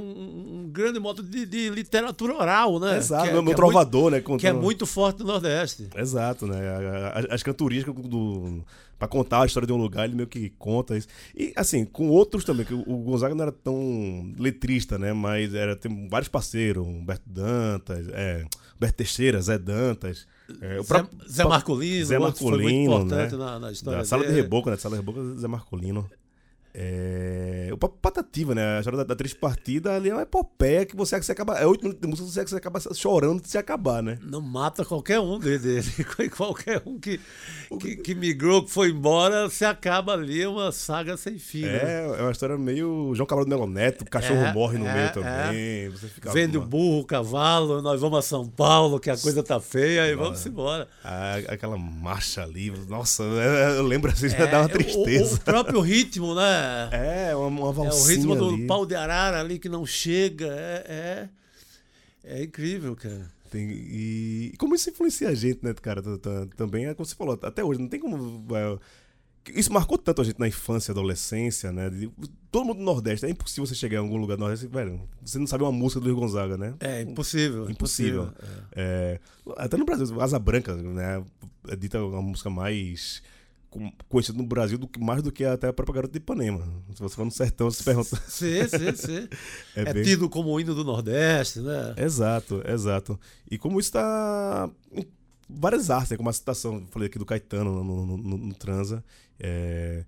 um grande modo de, de literatura oral, né? Exato, Que é- meu, que meu é trovador, né? muito, contando- que é muito forte no Nordeste. Exato, né? A- a- As cantorias do. Pra contar a história de um lugar, ele meio que conta isso. E, assim, com outros também, que o Gonzaga não era tão letrista, né? Mas era, tem vários parceiros, Humberto Dantas, é, Humberto Teixeira, Zé Dantas. é, Zé, próprio- Zé Marcolino, Zé que foi muito Marcolino, importante né? na, na história Da Sala de dele. Reboco, né? Sala de Reboco, Zé Marcolino. É... O próprio Patativa, né? A história da, da Partida ali é uma epopeia que você, que você acaba. É oito minutos de música você, que você acaba chorando de se acabar, né? Não mata qualquer um dele, qualquer um que, que, que migrou, que foi embora, se acaba ali é uma saga sem fim. né? É, é uma história meio João Cabral do Melo Neto, o cachorro É, morre no é, meio é. também. Você fica Vende o uma- burro, o cavalo, nós vamos a São Paulo, que a coisa tá feia, e vamos embora. a- aquela marcha ali, nossa, é- eu lembro assim, já dá uma É, o- tristeza. O, próprio ritmo, né? É, uma, uma É valsinha o ritmo do ali. pau de arara ali que não chega. É, é, é incrível, cara. Tem- e, e como isso influencia a gente, né, cara? Também é como você falou, até hoje, não tem como. é, Isso marcou tanto a gente na infância, adolescência, né? Todo mundo do Nordeste. É impossível você chegar em algum lugar do Nordeste, velho. Você não sabe uma música do Luiz Gonzaga, né? É impossível. Impossível. É, até no Brasil, Asa Branca, né? É dita uma música mais conhecida no Brasil do que, mais do que até a própria Garota de Ipanema. Se você for no sertão, você se pergunta. Sim, sim, sim. É É, bem- tido como o hino do Nordeste, né? Exato, exato. E como isso está em várias artes, né? como a citação, falei aqui do Caetano no, no, no- no Transa. É,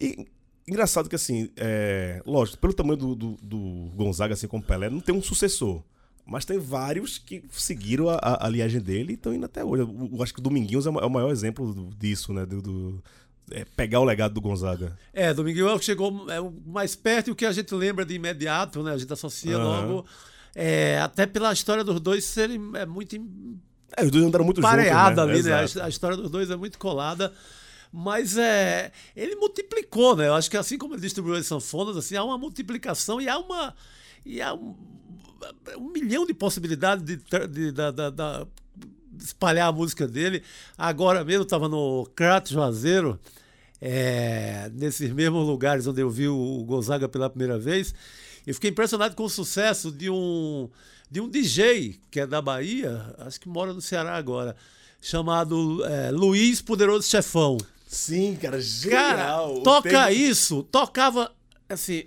E engraçado que, assim, é, lógico, pelo tamanho do, do, do Gonzaga, assim como Pelé, não tem um sucessor. Mas tem vários que seguiram a, a, a linhagem dele e estão indo até hoje. Eu, eu acho que o Dominguinhos é o ma- é o maior exemplo disso, né? Do, do- é, pegar o legado do Gonzaga. É, Dominguinho é o que chegou é, mais perto e o que a gente lembra de imediato, né? A gente associa Aham. logo. é, até pela história dos dois serem é, muito É, os dois andaram muito pareada juntos, ali, né? Exato. A, a história dos dois é muito colada. Mas é, ele multiplicou, né? Eu acho que assim como ele distribuiu as sanfonas, assim, há uma multiplicação e há uma. E há um, um milhão de possibilidades de, de- da- de espalhar a música dele. Agora mesmo estava no Crato Juazeiro, é, nesses mesmos lugares onde eu vi o Gonzaga pela primeira vez. E fiquei impressionado com o sucesso de um, de um DJ que é da Bahia, acho que mora no Ceará agora, chamado é, Luiz Poderoso Chefão. Sim, cara, Cara, genial. O toca tema- isso, tocava assim,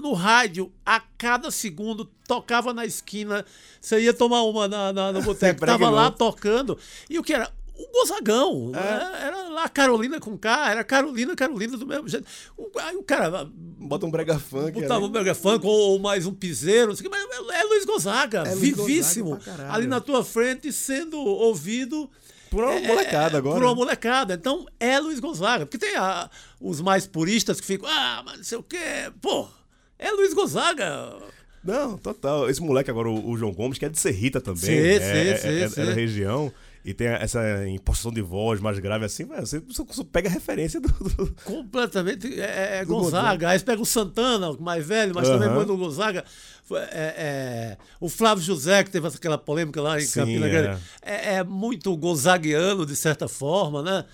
no rádio, a cada segundo, tocava na esquina. Você ia tomar uma na, na, no boteco, tava lá tocando. E o que era? O Gozagão. É. Era, lá Carolina com K, era Carolina, Carolina do mesmo jeito. O, aí o cara Bota um brega funk. botava um mega funk ou, ou mais um piseiro, não sei o que, mas é Luiz Gonzaga, É Luiz vivíssimo, Gonzaga pra caralho. ali na tua frente, sendo ouvido Por uma é, molecada é, agora. Por uma molecada. Então é Luiz Gonzaga. Porque tem a- os mais puristas que ficam, ah, mas não sei o quê. Pô, é Luiz Gonzaga. Não, total. Esse moleque agora, o, o João Gomes, que é de Serrita também. Sim, é, sim, é, sim, é- é sim. da região. E tem essa imposição de voz mais grave assim, você, você- você pega a referência do. do- Completamente é, é Do Gonzaga. Aí você pega o Santana, o mais velho, mas também muito o Gonzaga. É, é, o Flávio José, que teve aquela polêmica lá em Sim, Campina é. Grande, é, é muito gonzaguiano, de certa forma, né?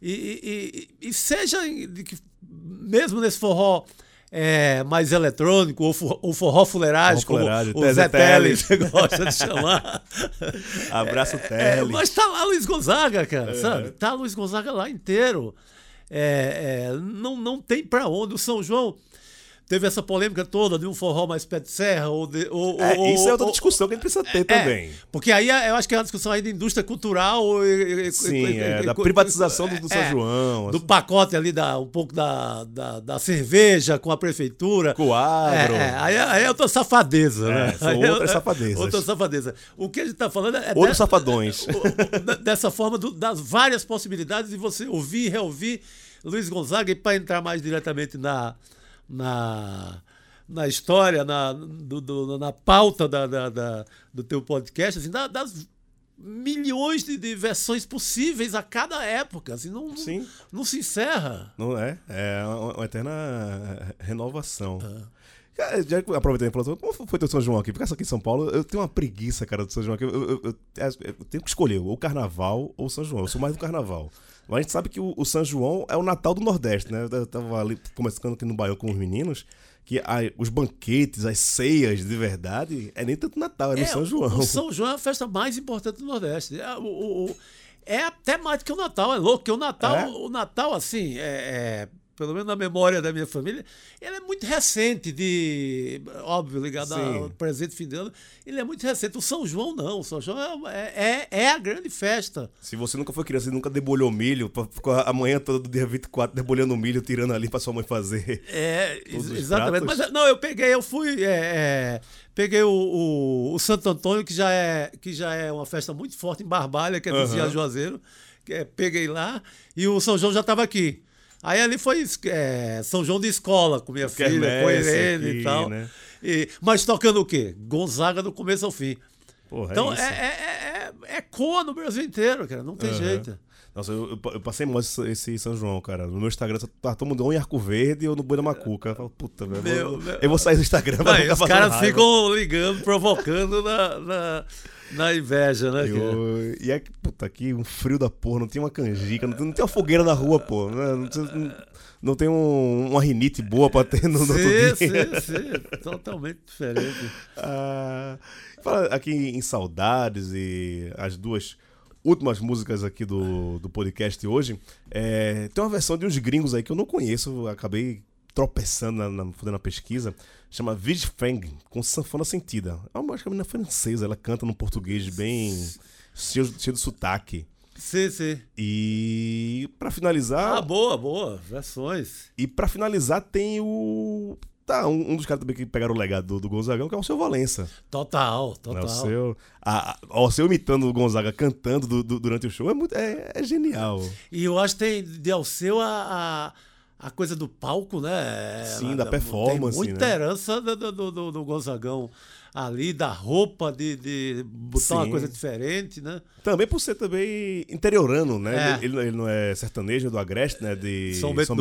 E, e- e- e seja de que- mesmo nesse forró é, mais eletrônico, ou forró, ou forró fuleiragem, como o Zé Teles você gosta de chamar. Abraço É, Teles. mas tá lá Luiz Gonzaga, cara, sabe? Tá Luiz Gonzaga lá inteiro. É, é, não, não tem pra onde. O São João teve essa polêmica toda de um forró mais pé de serra. Ou de, ou, É, ou- isso é outra ou- discussão que a gente precisa ter é, também. Porque aí é- eu acho que é uma discussão aí de indústria cultural. Sim, e- é, e- da privatização do, do São é, João. Do assim, pacote ali, da, um pouco da, da, da cerveja com a prefeitura. com o agro. É, é, aí, é- aí é outra safadeza, É, né? são é- outras é- safadezas. Outra safadeza. O que a gente tá falando é. Outros safadões. dessa forma do- das várias possibilidades de você ouvir e reouvir Luiz Gonzaga e para entrar mais diretamente na, na, na história, na, do- do- na pauta da, da- da- do teu podcast, assim, da- das milhões de, de versões possíveis a cada época, assim, não, não- Sim. não se encerra. Não é? É uma, uma eterna renovação. Ah. Cara, já que- aproveitando e falando, como foi teu São João aqui? Porque essa aqui em São Paulo, eu tenho uma preguiça, cara, do São João aqui. Eu, eu- eu- eu tenho que escolher ou o Carnaval ou o São João. Eu sou mais do Carnaval. Mas a gente sabe que o, o São João é o Natal do Nordeste, né? Eu tava ali começando aqui no Baião com os meninos, que a- os banquetes, as ceias de verdade, é nem tanto Natal, é no São o- João. O São João é a festa mais importante do Nordeste. É, o- o- é até mais do que o Natal, é louco, porque o Natal, É? o Natal assim, é, é, pelo menos na memória da minha família, ele é muito recente, de óbvio, ligado Sim. ao presente fim de ano, ele é muito recente. O São João não, o São João é, é, é a grande festa. Se você nunca foi criança e nunca debolhou milho, ficou a manhã toda do dia 24 debolhando milho, tirando ali pra sua mãe fazer. É, exatamente. Mas não, eu peguei, eu fui. é, é, peguei o, o, o Santo Antônio, que já, é, que já é uma festa muito forte em Barbalha, que é vizinha Aham. Juazeiro. Que é, peguei lá, e o São João já estava aqui. Aí ali foi é, São João de escola, com minha filha, com Irene aqui, e tal. né? E- mas tocando o quê? Gonzaga do começo ao fim. Porra, Então é é, é, é, é coa no Brasil inteiro, cara. Não tem Aham. jeito. Nossa, eu, eu- passei mal esse, esse São João, cara. No meu Instagram tá todo mundo ou em Arco Verde ou no Boi da Macuca. Eu falo, puta, velho. Eu, eu vou sair do Instagram Não, e os caras ficam ligando, provocando na, na, na inveja, né? Eu- e é que, puta, aqui um frio da porra, não tem uma canjica, não tem, não tem uma fogueira na rua, pô. Não, tem- não- não tem um- uma rinite boa pra ter no, no outro dia. sim, sim. Totalmente diferente. Ah, fala aqui em saudades e as duas últimas músicas aqui do, do podcast hoje. é, tem uma versão de uns gringos aí que eu não conheço, acabei tropeçando na, na, fazendo a pesquisa. Chama Vige Fang, com sanfona sentida. É uma, acho que é uma menina francesa, ela canta num português bem cheio, cheio de sotaque. Sim, sim. E pra finalizar, Ah, boa, boa. Versões. e para finalizar tem o tá um, um dos caras também que pegaram o legado do, do Gonzagão, que é o seu Valença. Total, Né, total. o seu, a- o seu imitando o Gonzaga cantando do- do- durante o show é, muito, é, é genial. E eu acho que tem de Alceu a, a, a coisa do palco, né? Sim, Ela- da performance, Tem muita né? herança do, do, do, do Gonzagão ali, da roupa, de, de botar uma Sim. coisa diferente, né? Também por ser também interiorano, né? É. Ele, ele não é sertanejo do Agreste, né? De São Bento.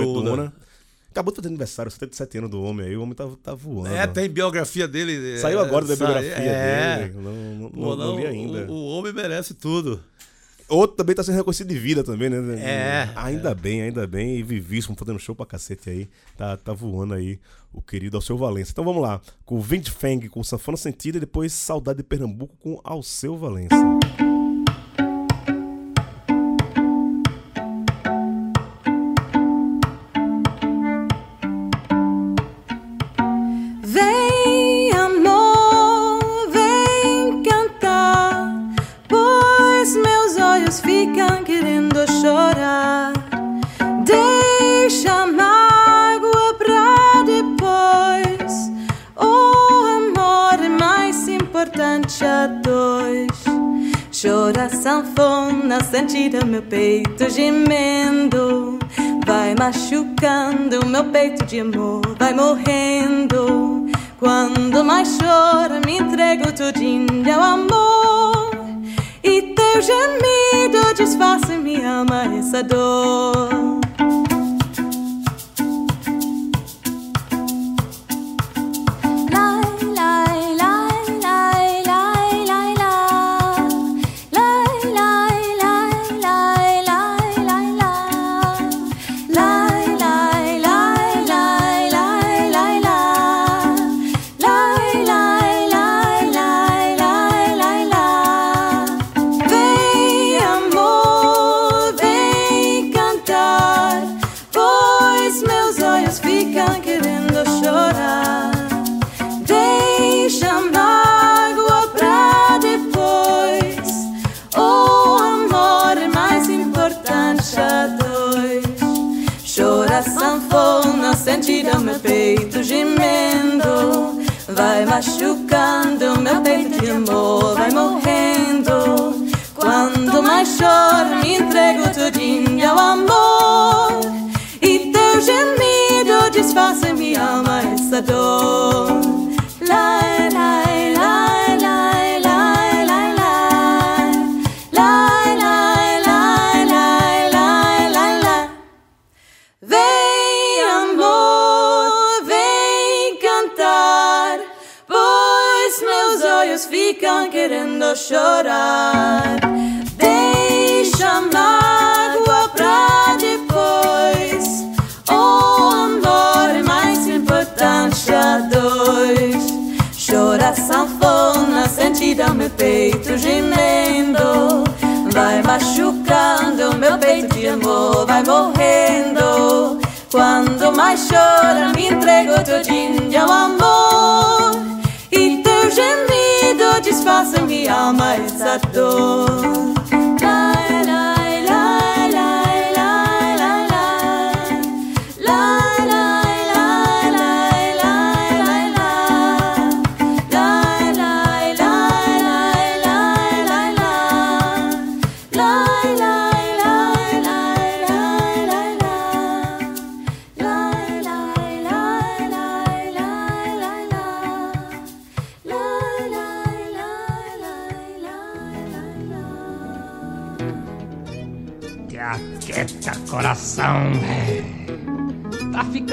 Acabou de fazer aniversário, 77 anos do homem aí, o homem tá, tá voando. É, tem biografia dele. Saiu é, agora da sai- biografia é. dele. Não, não, Pô, não- não li ainda. O, o homem merece tudo. Outro também tá sendo reconhecido de vida também, né? É, Ainda bem, ainda bem. E vivíssimo, fazendo show pra cacete aí. Tá, tá voando aí o querido Alceu Valença. Então vamos lá. Com Vint Fang com Sanfona Sentida e depois Saudade de Pernambuco com Alceu Valença. Sanfona, sentida meu peito gemendo. Vai machucando meu peito de amor, vai morrendo. Quando mais chora, me entrego tudinho ao amor. E teu gemido disfarça minha alma essa dor. Vai machucando meu peito de amor, vai morrendo. Quando mais choro, me entrego tudinho ao amor. E teu gemido disfarça minha alma essa dor. Lai, lai, querendo chorar. Deixa mágoa pra depois. O amor é mais importante a dois. Chora sanfona, sentida meu peito gemendo. Vai machucando meu peito de amor, vai morrendo. Quando mais chora, me entrego todinho ao amor. E teu gemido disfarça minha alma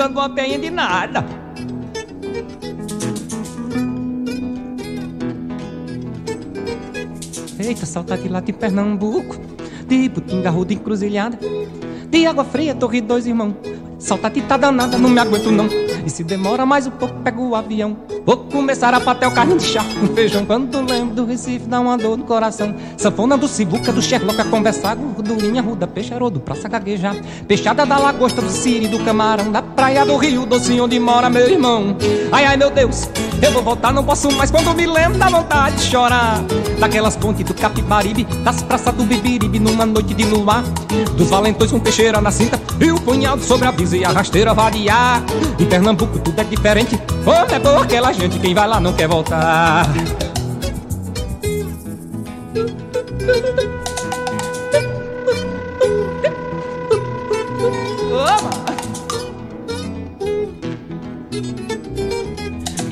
ficando uma penha de nada. Eita, saudade lá de Pernambuco, de Butinga, Ruda, Encruzilhada, de Água Fria, Torre Dois Irmão. Saudade tá danada, não me aguento não. E se demora mais um pouco, pego o avião. Vou começar a patel carne de chá com feijão. Quando lembro do Recife, dá uma dor no coração. Sanfona do Cibuca, do Sherlock a conversar. Gordurinha, ruda, peixarodo, praça gaguejar. Peixada da lagosta, do siri, do camarão. Da praia do Rio, doce onde mora meu irmão. Ai, ai, meu Deus, eu vou voltar, não posso mais. Quando me lembro, dá vontade de chorar. Daquelas pontes do Capibaribe, das praças do Bibiribe, numa noite de luar. Dos valentões com peixeira na cinta e o punhado sobre a brisa e a rasteira variar. Em Pernambuco tudo é diferente. Como é boa aquela gente, quem vai lá não quer voltar.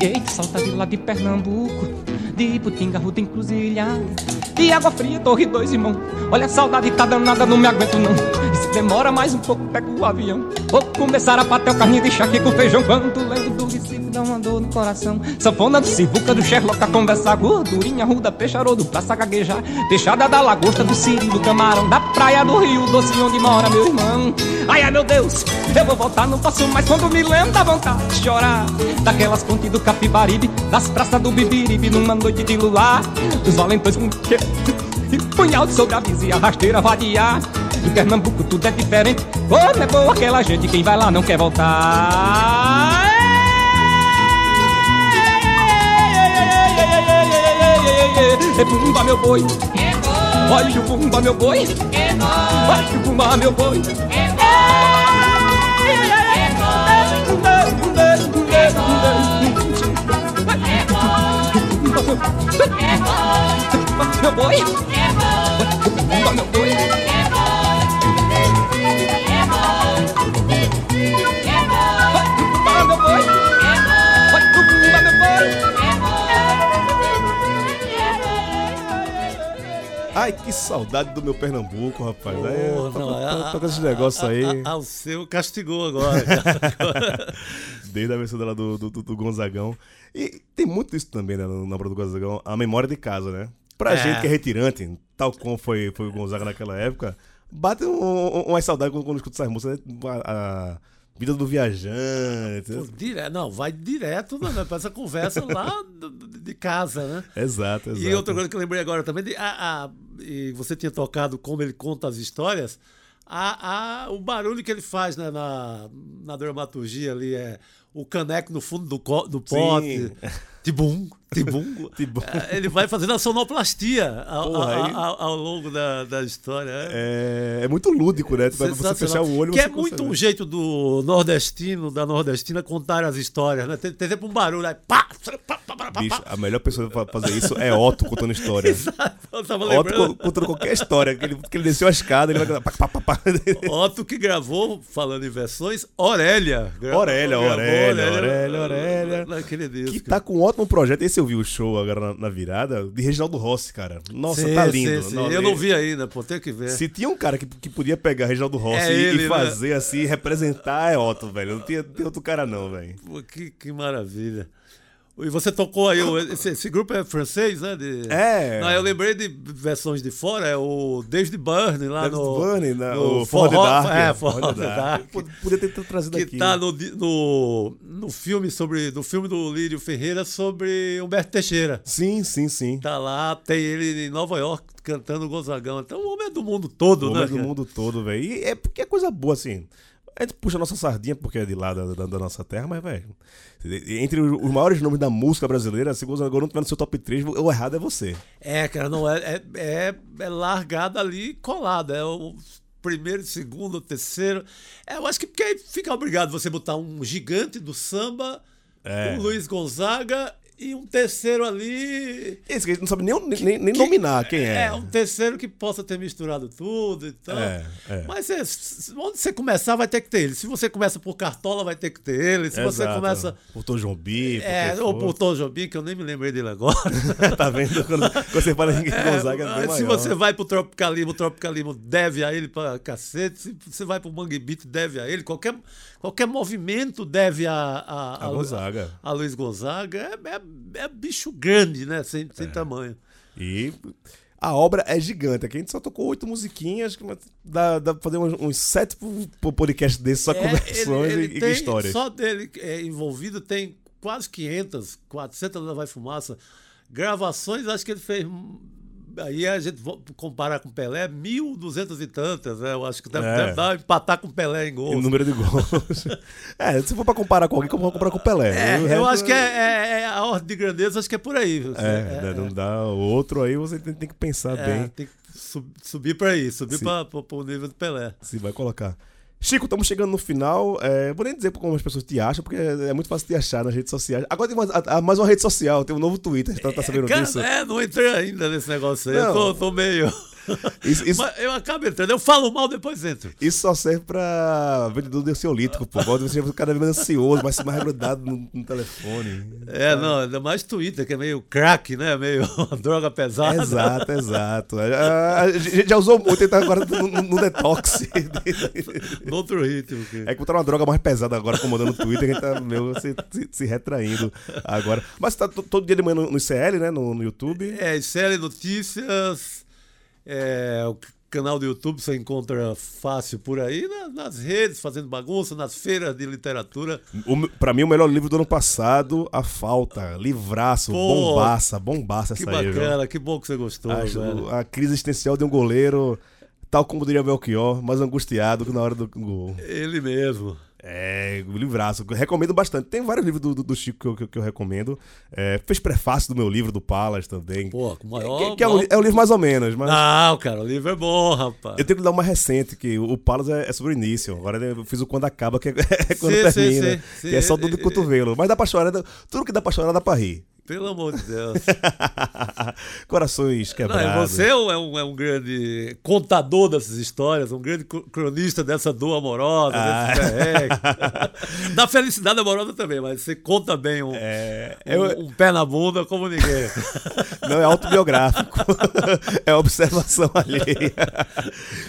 Eita, saudade lá de Pernambuco, de Iputinga, Ruta Encruzilhada, de Água Fria, Torre Dois Irmãos. Olha a saudade tá danada, não me aguento não. E se demora mais um pouco, pego o avião. Vou começar a bater o carninho de chaque com feijão. Quando lembro do Recife, dá uma dor no coração. Sanfona do Civuca, do Sherlock a conversar. Gordurinha, ruda, peixarodo, praça gaguejar. Peixada da lagosta, do siri, do camarão. Da praia do rio, doce onde mora meu irmão. Ai, ai, meu Deus, eu vou voltar, não posso mais. Quando me lembro, dá vontade de chorar. Daquelas pontes do Capibaribe, das praças do Bibiribe, numa noite de luar. Dos valentões com. E punhal sobre a vizinha, rasteira vadiar. Em Pernambuco tudo é diferente. Como é boa aquela gente, quem vai lá não quer voltar. É bumba meu boi, olha o bumba meu boi, olha o bumba meu boi. Meu boi, meu boi. Ai, que saudade do meu Pernambuco, rapaz. Pô, é, não, toca, a- toca- toca esses a- negócios a- aí. a- a- o seu castigou agora. Desde a versão dela do, do, do Gonzagão. E tem muito isso também, né, na obra do Gonzagão, a memória de casa, né? Pra É. gente que é retirante, tal como foi, foi o Gonzaga naquela época, bate um, um, umas saudades quando, quando escuta essas músicas, né? a, a vida do viajante. Pô, dire- Não, vai direto né, pra essa conversa lá de casa, né? Exato, exato. E outra coisa que eu lembrei agora também, de, a, a- e você tinha tocado como ele conta as histórias, a, a- o barulho que ele faz né, na, na dramaturgia ali é o caneco no fundo do, do pote, tibum, tibum. Tibum. É, Ele vai fazendo a sonoplastia ao, Porra, aí- ao- ao longo da, da história. É. É, é muito lúdico, né? Pra você Sensacional. fechar o olho Que você é muito consegue. um jeito do nordestino, da nordestina, contar as histórias, né? Tem, tem sempre um barulho aí, pá, pá, pá, pá, pá, Bicho, a melhor pessoa pra fazer isso é Otto contando história. Tava Otto contando qualquer história. Que ele, que ele desceu a escada, ele vai. Pá, pá, pá, pá. Otto que gravou, falando em versões, Aurélia. Gra- Aurélia, gravou Aurélia, Aurélia, Aurélia. Naquele disco. Que tá com um ótimo projeto. Esse eu vi o show agora na, na virada de Reginaldo Rossi, cara. Nossa, Sim, tá sim, lindo. sim. Não, Eu não vi ainda, pô, tem que ver. Se tinha um cara que, que podia pegar Reginaldo Rossi É e, ele, e né? fazer assim, representar, é Otto, velho. Não tinha, tem outro cara, não, velho. Pô, que, que maravilha. E você tocou aí, o- esse, esse grupo é francês, né? De... É. Não, eu lembrei de versões de fora, é o David Byrne lá David no. Byrne, né? no o Forró- Dark. É, For Forró the the Dark. Dark. Pod- Podia ter trazido Que aqui. tá no, no, no filme sobre. No filme do Lírio Ferreira sobre Humberto Teixeira. Sim, sim, sim. Tá lá, tem ele em Nova York cantando Gonzagão. Então o homem é do mundo todo, O né? homem do cara? mundo todo, velho. E é porque é coisa boa, assim. A gente puxa a nossa sardinha porque é de lá da, da- da nossa terra, mas, velho. Entre os maiores nomes da música brasileira, se o Gonzagão não tiver no seu top 3, o errado é você. É, cara, não é, é, é, é largada ali colada. É o primeiro, segundo, terceiro. É, eu acho que porque aí fica obrigado você botar um gigante do samba, É. o Luiz Gonzaga e um terceiro ali. Esse que a gente não sabe nem, nem, nem nominar quem é. É, um terceiro que possa ter misturado tudo e tal. É, é. Mas é, onde você começar, vai ter que ter ele. Se você começa por Cartola, vai ter que ter ele. Se você Exato. começa. Por Tom por É, ou por Tom Jobim, que eu nem me lembrei dele agora. tá vendo? Quando, quando você fala em Gonzaga, é bem se maior. você vai pro Tropicalismo, o Tropicalismo deve a ele pra cacete. Se você vai pro Mangue Beat, deve a ele. Qualquer, qualquer movimento deve a, a, A Gonzaga. A, Luiz Gonzaga. É, é- é bicho grande, né? Sem, sem É. tamanho. E a obra é gigante. Aqui a gente só tocou oito musiquinhas, mas dá, dá pra fazer uns, uns sete po- po- podcasts desses, só É, conversões ele- e, ele e tem- histórias. Só dele é, envolvido tem quase 500, 400 da Vai Fumaça. Gravações, acho que ele fez. Aí a gente comparar com Pelé, 1.200 e tantas, né? Eu acho que deve, É. deve dar empatar com Pelé em O gols. número de gols. é, se for pra comparar com alguém, como comparar com o Pelé. É, O eu resto acho que é, é- é a ordem de grandeza, acho que é por aí. viu? É, né, não dá. O outro aí você tem, tem que pensar é, bem tem que sub- subir para aí, subir para o nível do Pelé. se vai colocar. Chico, estamos chegando no final. É, vou nem dizer como as pessoas te acham, porque é, é muito fácil de achar nas redes sociais. Agora tem mais, a- mais uma rede social, tem um novo Twitter. Você tá, tá sabendo Cara, disso? é, não entrei ainda nesse negócio aí. Não. Eu tô, tô meio. Isso, isso, eu acabo entrando. Eu falo mal, depois entro. isso só serve pra vendedor de ansiolítico, pô. Você ficar cada vez mais ansioso, mais, mais grudado no, no telefone. É, não, ainda mais Twitter, que é meio crack, né? Meio droga pesada. Exato, exato. A, a gente já usou muito, tá agora no, no- no detox. No outro ritmo. Que... É que botaram uma droga mais pesada agora, comandando o Twitter, que a gente tá meio se, se- se retraindo agora. Mas tá to- todo dia de manhã no, no ICL, né? No, no YouTube. É, ICL Notícias, é, o canal do YouTube você encontra fácil por aí, na- nas redes, fazendo bagunça, nas feiras de literatura. Pra mim, o melhor livro do ano passado, A Falta. Livraço, Pô, bombaça, bombaça Que essa aí, viu? bacana, que bom que você gostou, Acho a crise existencial de um goleiro, tal como diria Belchior, mais angustiado que na hora do gol. Ele mesmo. É, o livraço. Recomendo bastante. Tem vários livros do, do- do Chico que eu, que eu- que eu recomendo. É, fez prefácio do meu livro, do Palas também. Pô, com maior. que, que é, um, é um livro mais ou menos, mas. Não, cara, o livro é bom, rapaz. Eu tenho que dar uma recente, que o Palas é, é sobre o início. Agora eu fiz o quando acaba, que é, é quando Sim, termina. sim, sim. Que é só do, do é, cotovelo. Mas dá pra chorar. Tudo que dá pra chorar dá pra rir. Pelo amor de Deus. Corações Não, quebrados. e você é um, é um- é um grande contador dessas histórias, um grande cro- cronista dessa dor amorosa, Ah. desse da felicidade amorosa também, mas você conta bem um, É, um- eu- um pé na bunda como ninguém. Não é autobiográfico. é observação alheia.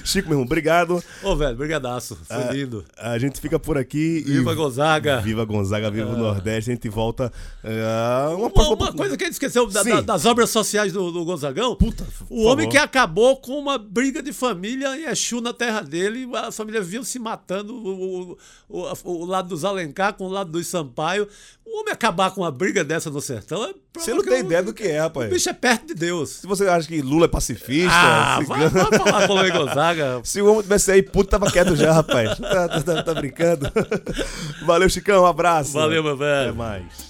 Chico, meu irmão, obrigado. Ô, velho, brigadaço. Foi Ah, lindo. A gente fica por aqui. e- Viva Gonzaga. Viva Gonzaga, viva o Nordeste. A gente volta. ah, uma Uma, uma coisa que a gente esqueceu da- da- das obras sociais do, do Gonzagão. Puta, o homem favor. que acabou com uma briga de família em Exu na terra dele. A família viu se matando, o, o, o- o lado dos Alencar com o lado dos Sampaio. O homem acabar com uma briga dessa no sertão é. Você não tem ideia do que é, O rapaz. bicho é perto de Deus. Se você acha que Lula é pacifista, Ah, vai, cigano- vai falar com o Luiz Gonzaga. se o homem tivesse aí, puto, tava quieto já, rapaz. Tá, tá- tá- tá brincando. Valeu, Chicão, um abraço. Valeu, meu velho. Até mais.